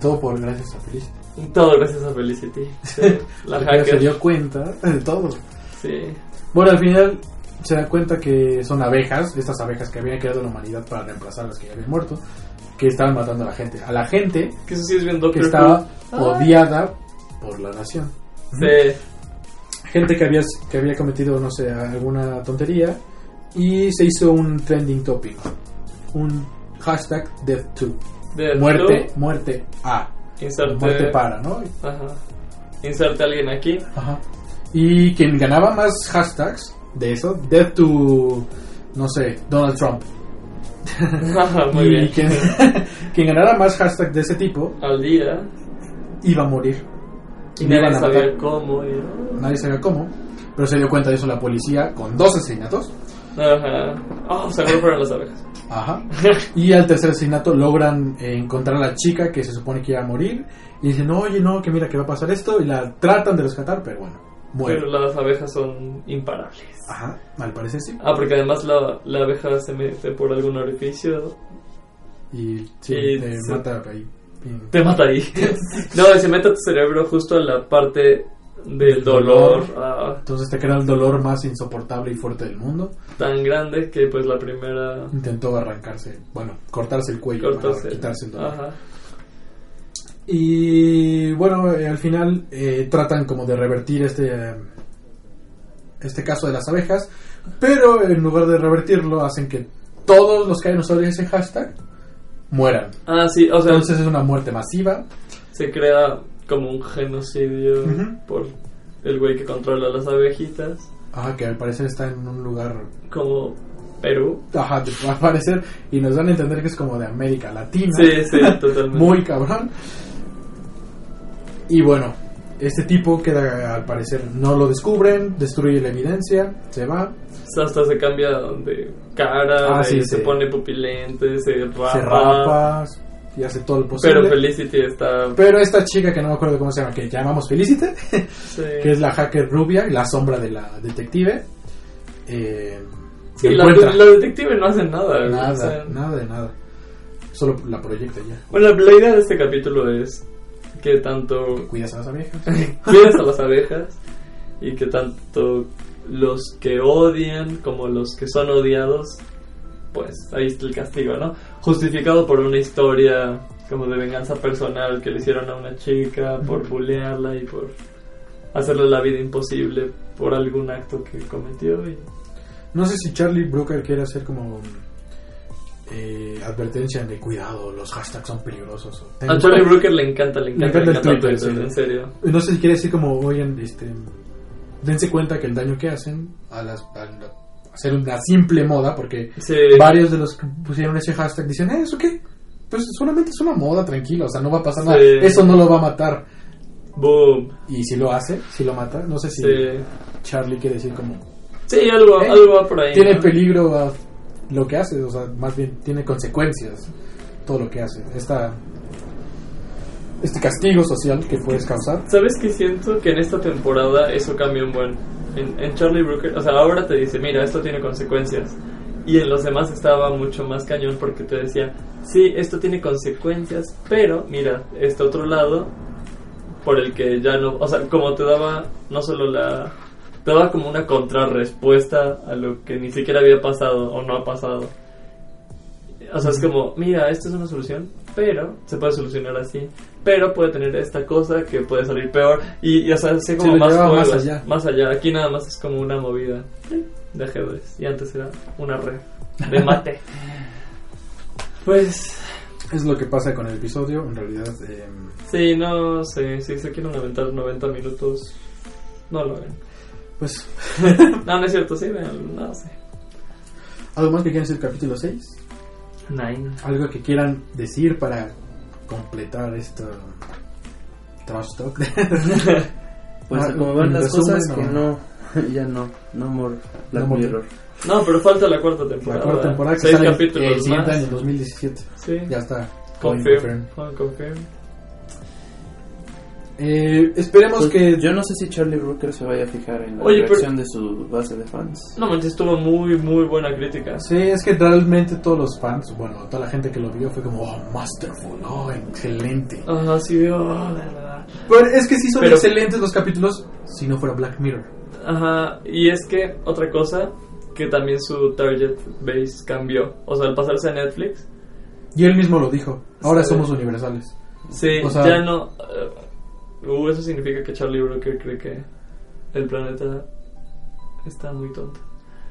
Todo por gracias a Felicity. Todo gracias a Felicity. Sí, la ella se hacker. dio cuenta de todo. Sí. Bueno, al final se dan cuenta que son abejas, estas abejas que habían creado la humanidad para reemplazar a las que ya habían muerto, que estaban matando a la gente. A la gente Que eso sí es bien que estaba odiada por la nación. Sí. Gente que había, que había cometido, no sé, alguna tontería y se hizo un trending topic. Un hashtag death to. De Muerte, muerte a. Inserte. Muerte para, ¿no? Ajá. Inserte a alguien aquí. Ajá. Y quien ganaba más hashtags de eso, death to, no sé, Donald Trump. Muy y bien. Quien, quien ganara más hashtags de ese tipo Al día. iba a morir. Y nadie sabía cómo. y- Nadie sabía cómo. Pero se dio cuenta de eso la policía con dos asesinatos. Ajá. Oh, seguro fueron las abejas. Ajá. Y al tercer asesinato logran eh, encontrar a la chica que se supone que iba a morir. Y dicen, oye, no, que mira que va a pasar esto. Y la tratan de rescatar, pero bueno, muere. Pero las abejas son imparables. Ajá, al parecer sí. Ah, porque además la, la abeja se mete por algún orificio. Y sí, Y te se- mata ahí. Te mata ahí. no, y se mete a tu cerebro justo a la parte del dolor. ah, Entonces te crea el dolor más insoportable y fuerte del mundo. tan grande que pues la primera Intentó arrancarse, bueno, cortarse el cuello para cortarse. quitarse el dolor. Ajá. Y bueno, eh, al final eh, tratan como de revertir este, eh, este caso de las abejas, pero en lugar de revertirlo hacen que todos los que hayan usado ese hashtag mueran. Ah, sí, o sea, Entonces es una muerte masiva. se crea como un genocidio por el güey que controla las abejitas, Ajá, que al parecer está en un lugar como Perú. Ajá, va a parecer y nos dan a entender que es como de América Latina. Sí, sí, totalmente. Muy cabrón. Y bueno, este tipo queda, al parecer, no lo descubren, destruye la evidencia, se va, Hasta se cambia de cara, Ah, sí, se pone pupilente, se rapa. se rapa y hace todo lo posible. Pero Felicity está. Pero esta chica que no me acuerdo cómo se llama, que llamamos Felicity, sí. que es la hacker rubia y la sombra de la detective, eh, Sí, la, detective no hace nada. Nada, o sea, nada de nada. Solo la proyecta ya. Bueno, la idea de este capítulo es que tanto Cuidas a las abejas. cuidas a las abejas y que tanto los que odian como los que son odiados, pues ahí está el castigo, ¿no? Justificado por una historia como de venganza personal que le hicieron a una chica por bullearla y por hacerle la vida imposible por algún acto que cometió y No sé si Charlie Brooker quiere hacer como eh, advertencia de cuidado, los hashtags son peligrosos. a Charlie Brooker le encanta, le Le encanta, el Twitter, Twitter, sí. en serio. No sé si quiere decir como, oigan, este, dense cuenta que el daño que hacen a las, al hacer una simple moda, porque Sí. varios de los que pusieron ese hashtag dicen, eh, ¿eso qué? Pues solamente es una moda, tranquilo, o sea, no va a pasar nada. Sí. Eso no lo va a matar. Boom. Y si lo hace, si lo mata, no sé si Sí. Charlie quiere decir como, Sí, algo, Eh, algo va por ahí. tiene ¿no? peligro a lo que hace, o sea, más bien tiene consecuencias todo lo que hace. Esta, este castigo social que puedes causar. ¿Sabes qué siento? Que en esta temporada eso cambia un buen. En, en Charlie Brooker, o sea, ahora te dice, mira, esto tiene consecuencias. Y en los demás estaba mucho más cañón porque te decía, sí, esto tiene consecuencias, pero mira, este otro lado, por el que ya no. O sea, como te daba no solo la. Te daba como una contrarrespuesta a lo que ni siquiera había pasado o no ha pasado. O sea, es como, mira, esta es una solución, pero se puede solucionar así. Pero puede tener esta cosa que puede salir peor. Y, y o sea, así como más más allá. Más allá. Aquí nada más es como una movida de ajedrez. Y antes era una red de mate. pues, Es lo que pasa con el episodio, en realidad. eh, sí, no sé. Si se quieren aventar 90 minutos, no lo hagan. pues, No, no es cierto, sí, vean, no sé. ¿algo más que quieran decir capítulo 6? Nine. ¿Algo que quieran decir para completar esta trash talk? Pues Ah, como van las resumen, cosas que no, ya no, no more Black No. Mirror. No, pero falta la cuarta La temporada. cuarta temporada que Seis sale capítulos el siguiente más. año, 2017. Sí. Ya está. Confirm. confirmed. Confirm. Eh, esperemos Pues, que Yo no sé si Charlie Brooker se vaya a fijar en la Oye, pero- de su base de fans. No manches, tuvo muy, muy buena crítica. Sí, es que realmente todos los fans, bueno, toda la gente que lo vio fue como, oh, masterful, oh, excelente. Ajá, sí, vio. la verdad. Pero es que sí son Pero- excelentes los capítulos si no fuera Black Mirror. Ajá, y es que otra cosa, que también su target base cambió. O sea, al pasarse a Netflix, Y él mismo lo dijo, ahora Sí. somos universales. sí, O sea- ya no. Uh, eso significa que Charlie Brooker cree que el planeta está muy tonto.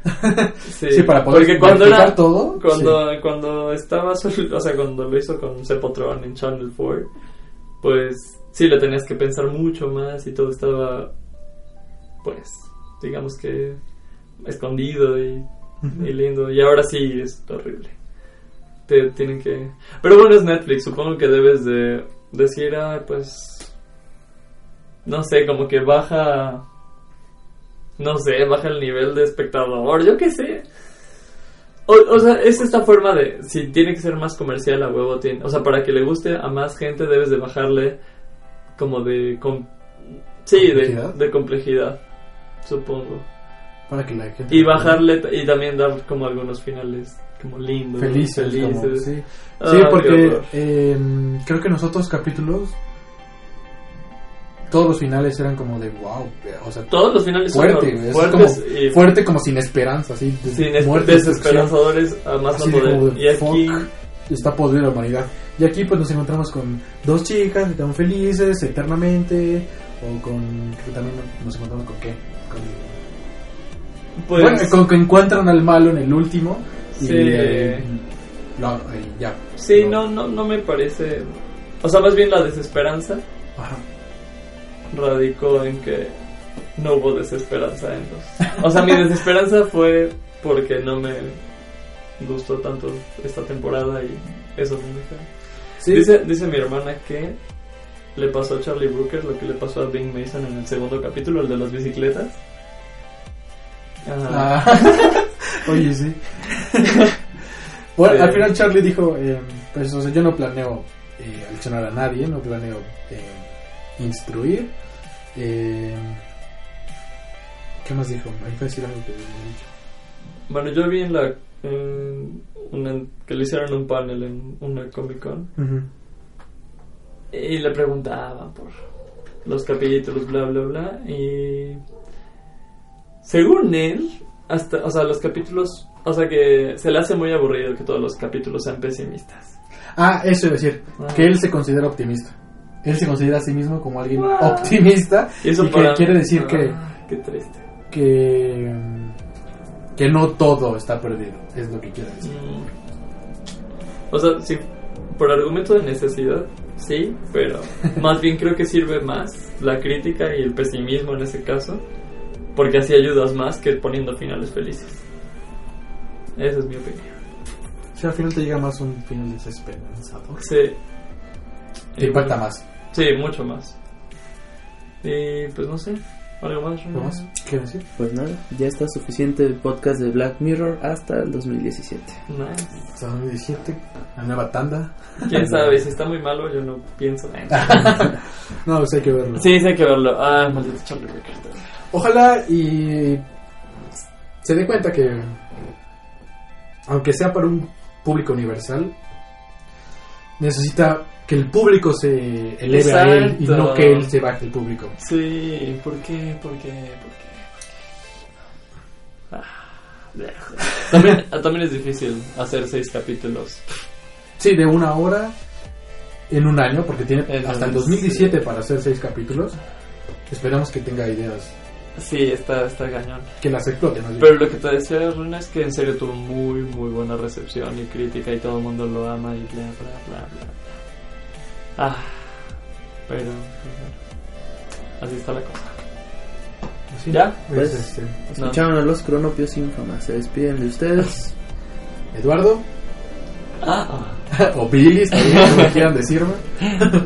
Sí, Sí, para poder porque cuando era todo, cuando cuando estaba solo- o sea cuando lo hizo con Sepotron en Channel 4 pues sí le tenías que pensar mucho más y todo estaba pues digamos que escondido y, y lindo. Y ahora sí es horrible. Te tienen que pero bueno es Netflix supongo que debes de decir ah pues no sé como que baja no sé, baja el nivel de espectador, yo qué sé. O, o sea, es esta forma de, si tiene que ser más comercial a huevo, tiene, o sea, para que le guste a más gente debes de bajarle como de, com- sí, de, ¿Complejidad? de complejidad, supongo. Para que la gente... Y bajarle y también dar como algunos finales como lindos, Felices, como- felices. sí. Ah, Sí, porque eh, creo que en los otros capítulos todos los finales eran como de wow, o sea, Todos los finales fuerte, son güey, es fuertes como, y fuerte como sin esperanza, así, de sin es- muerte, destrucción. desesperanzadores a más no poder. de Y aquí está podrida la humanidad. Y aquí pues nos encontramos con dos chicas que están felices eternamente, o con, que también nos encontramos con qué, con, Pues, bueno, con que encuentran al malo en el último. Y, Sí. eh, lo- eh, ya. sí, Lo- no, no, no me parece. O sea, más bien la desesperanza Ajá. Radicó en que no hubo desesperanza en los. O sea, mi desesperanza fue porque no me gustó tanto esta temporada y eso dejó. Sí. Dice, dice mi hermana que le pasó a Charlie Brooker lo que le pasó a Bing Mason en el segundo capítulo, el de las bicicletas. Ah. Oye, sí. bueno, Sí. al final Charlie dijo, eh, pues o sea, yo no planeo eh, a nadie, no planeo eh, instruir. Eh, ¿Qué más dijo? Ahí a decir algo que había dicho. Bueno, yo vi en la. en una- que le hicieron un panel en una Comic Con y le preguntaban por los capítulos, bla, bla, bla. Y. Según él, hasta. O sea, los capítulos. O sea, que se le hace muy aburrido que todos los capítulos sean pesimistas. Ah, eso a decir, Ah. que él se considera optimista. Él se considera a sí mismo como alguien Wow. optimista Y eso y que para- quiere decir que, Ah, Qué triste. que, que no todo está perdido, es lo que quiere decir. Mm. O sea, sí, por argumento de necesidad, sí, pero más bien creo que sirve más la crítica y el pesimismo en ese caso, porque así ayudas más que poniendo finales felices. Esa es mi opinión. Si al final te llega más un final desesperanzador. Sí. Te impacta más. Sí, mucho más. Y pues no sé, algo más. ¿Algo más? ¿Qué decir? Pues nada, ya está suficiente el podcast de Black Mirror hasta el 2017. Nice. Hasta 2017, la nueva tanda. Quién sabe, si está muy malo, yo no pienso. No, pues hay que verlo. Sí, sí hay que verlo. Ah, maldito Charlie Brooker. Ojalá y se dé cuenta que, aunque sea para un público universal, necesita que el público se eleve a él y Exacto. no que él se baje el público. Sí, ¿por qué? ¿Por qué? ¿Por qué? Ah, también, también es difícil hacer seis capítulos. Sí, de una hora en un año, porque tiene En hasta el un- 2017 para hacer seis capítulos. Esperamos que tenga ideas, Sí, está, está cañón. que las explote. bien. Pero lo que te decía, Runa, es que en serio tuvo muy, muy buena recepción y crítica y todo el mundo lo ama y bla, bla, bla, bla. Ah, pero... Así está la cosa. ¿Ya? pues, este, No. Escucharon a los cronopios ínfamas, se despiden de ustedes. Eduardo Ah, o Billy, como quieran decirme.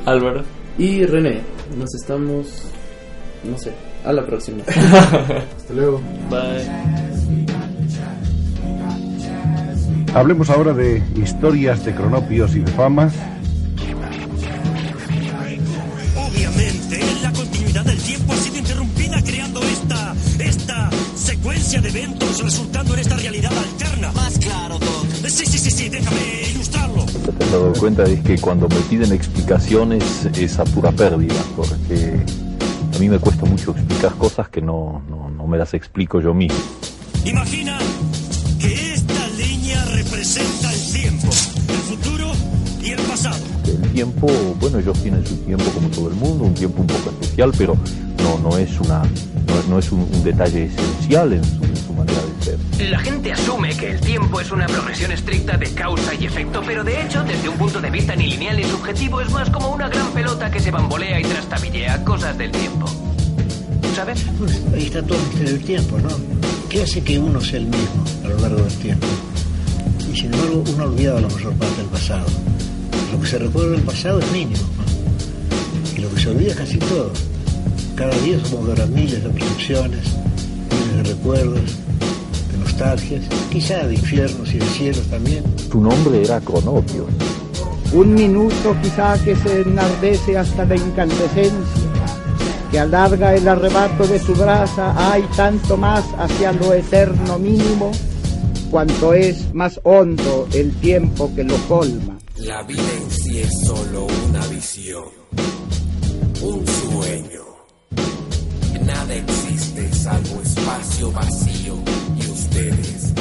Álvaro. Y René, nos estamos, no sé, a la próxima. Hasta luego. Bye. Hablemos ahora de historias de cronopios y de famas. Secuencia de eventos resultando en esta realidad alterna. Más claro, Doc. Sí, sí, sí, sí, déjame ilustrarlo. Te has dado cuenta es que cuando me piden explicaciones es a pura pérdida, porque a mí me cuesta mucho explicar cosas que no, no, no me las explico yo mismo. Imagina que esta línea representa el tiempo, el futuro y el pasado. El tiempo, bueno, ellos tienen su tiempo como todo el mundo, un tiempo un poco especial, pero no, no es, una, no, no es un, un detalle esencial en su, en su manera de ser. La gente asume que el tiempo es una progresión estricta de causa y efecto, pero de hecho, desde un punto de vista ni lineal ni subjetivo, es más como una gran pelota que se bambolea y trastabillea cosas del tiempo. ¿Sabes? Pues ahí está todo el misterio del tiempo, ¿no? ¿Qué hace que uno sea el mismo a lo largo del tiempo? Y sin embargo, uno ha olvidado la mayor parte del pasado. Lo que se recuerda del pasado es mínimo, ¿no? Y lo que se olvida es casi todo. Cada día somos ahora miles de percepciones, miles de recuerdos, de nostalgias, quizá de infiernos y de cielos también. Su nombre era Cronopios. Un minuto quizá que se enardece hasta la incandescencia, que alarga el arrebato de su brasa, hay tanto más hacia lo eterno mínimo, cuanto es más hondo el tiempo que lo colma. La vida en sí es solo una visión, un sueño. Existe salvo espacio vacío y ustedes,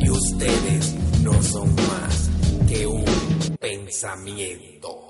y ustedes no son más que un pensamiento.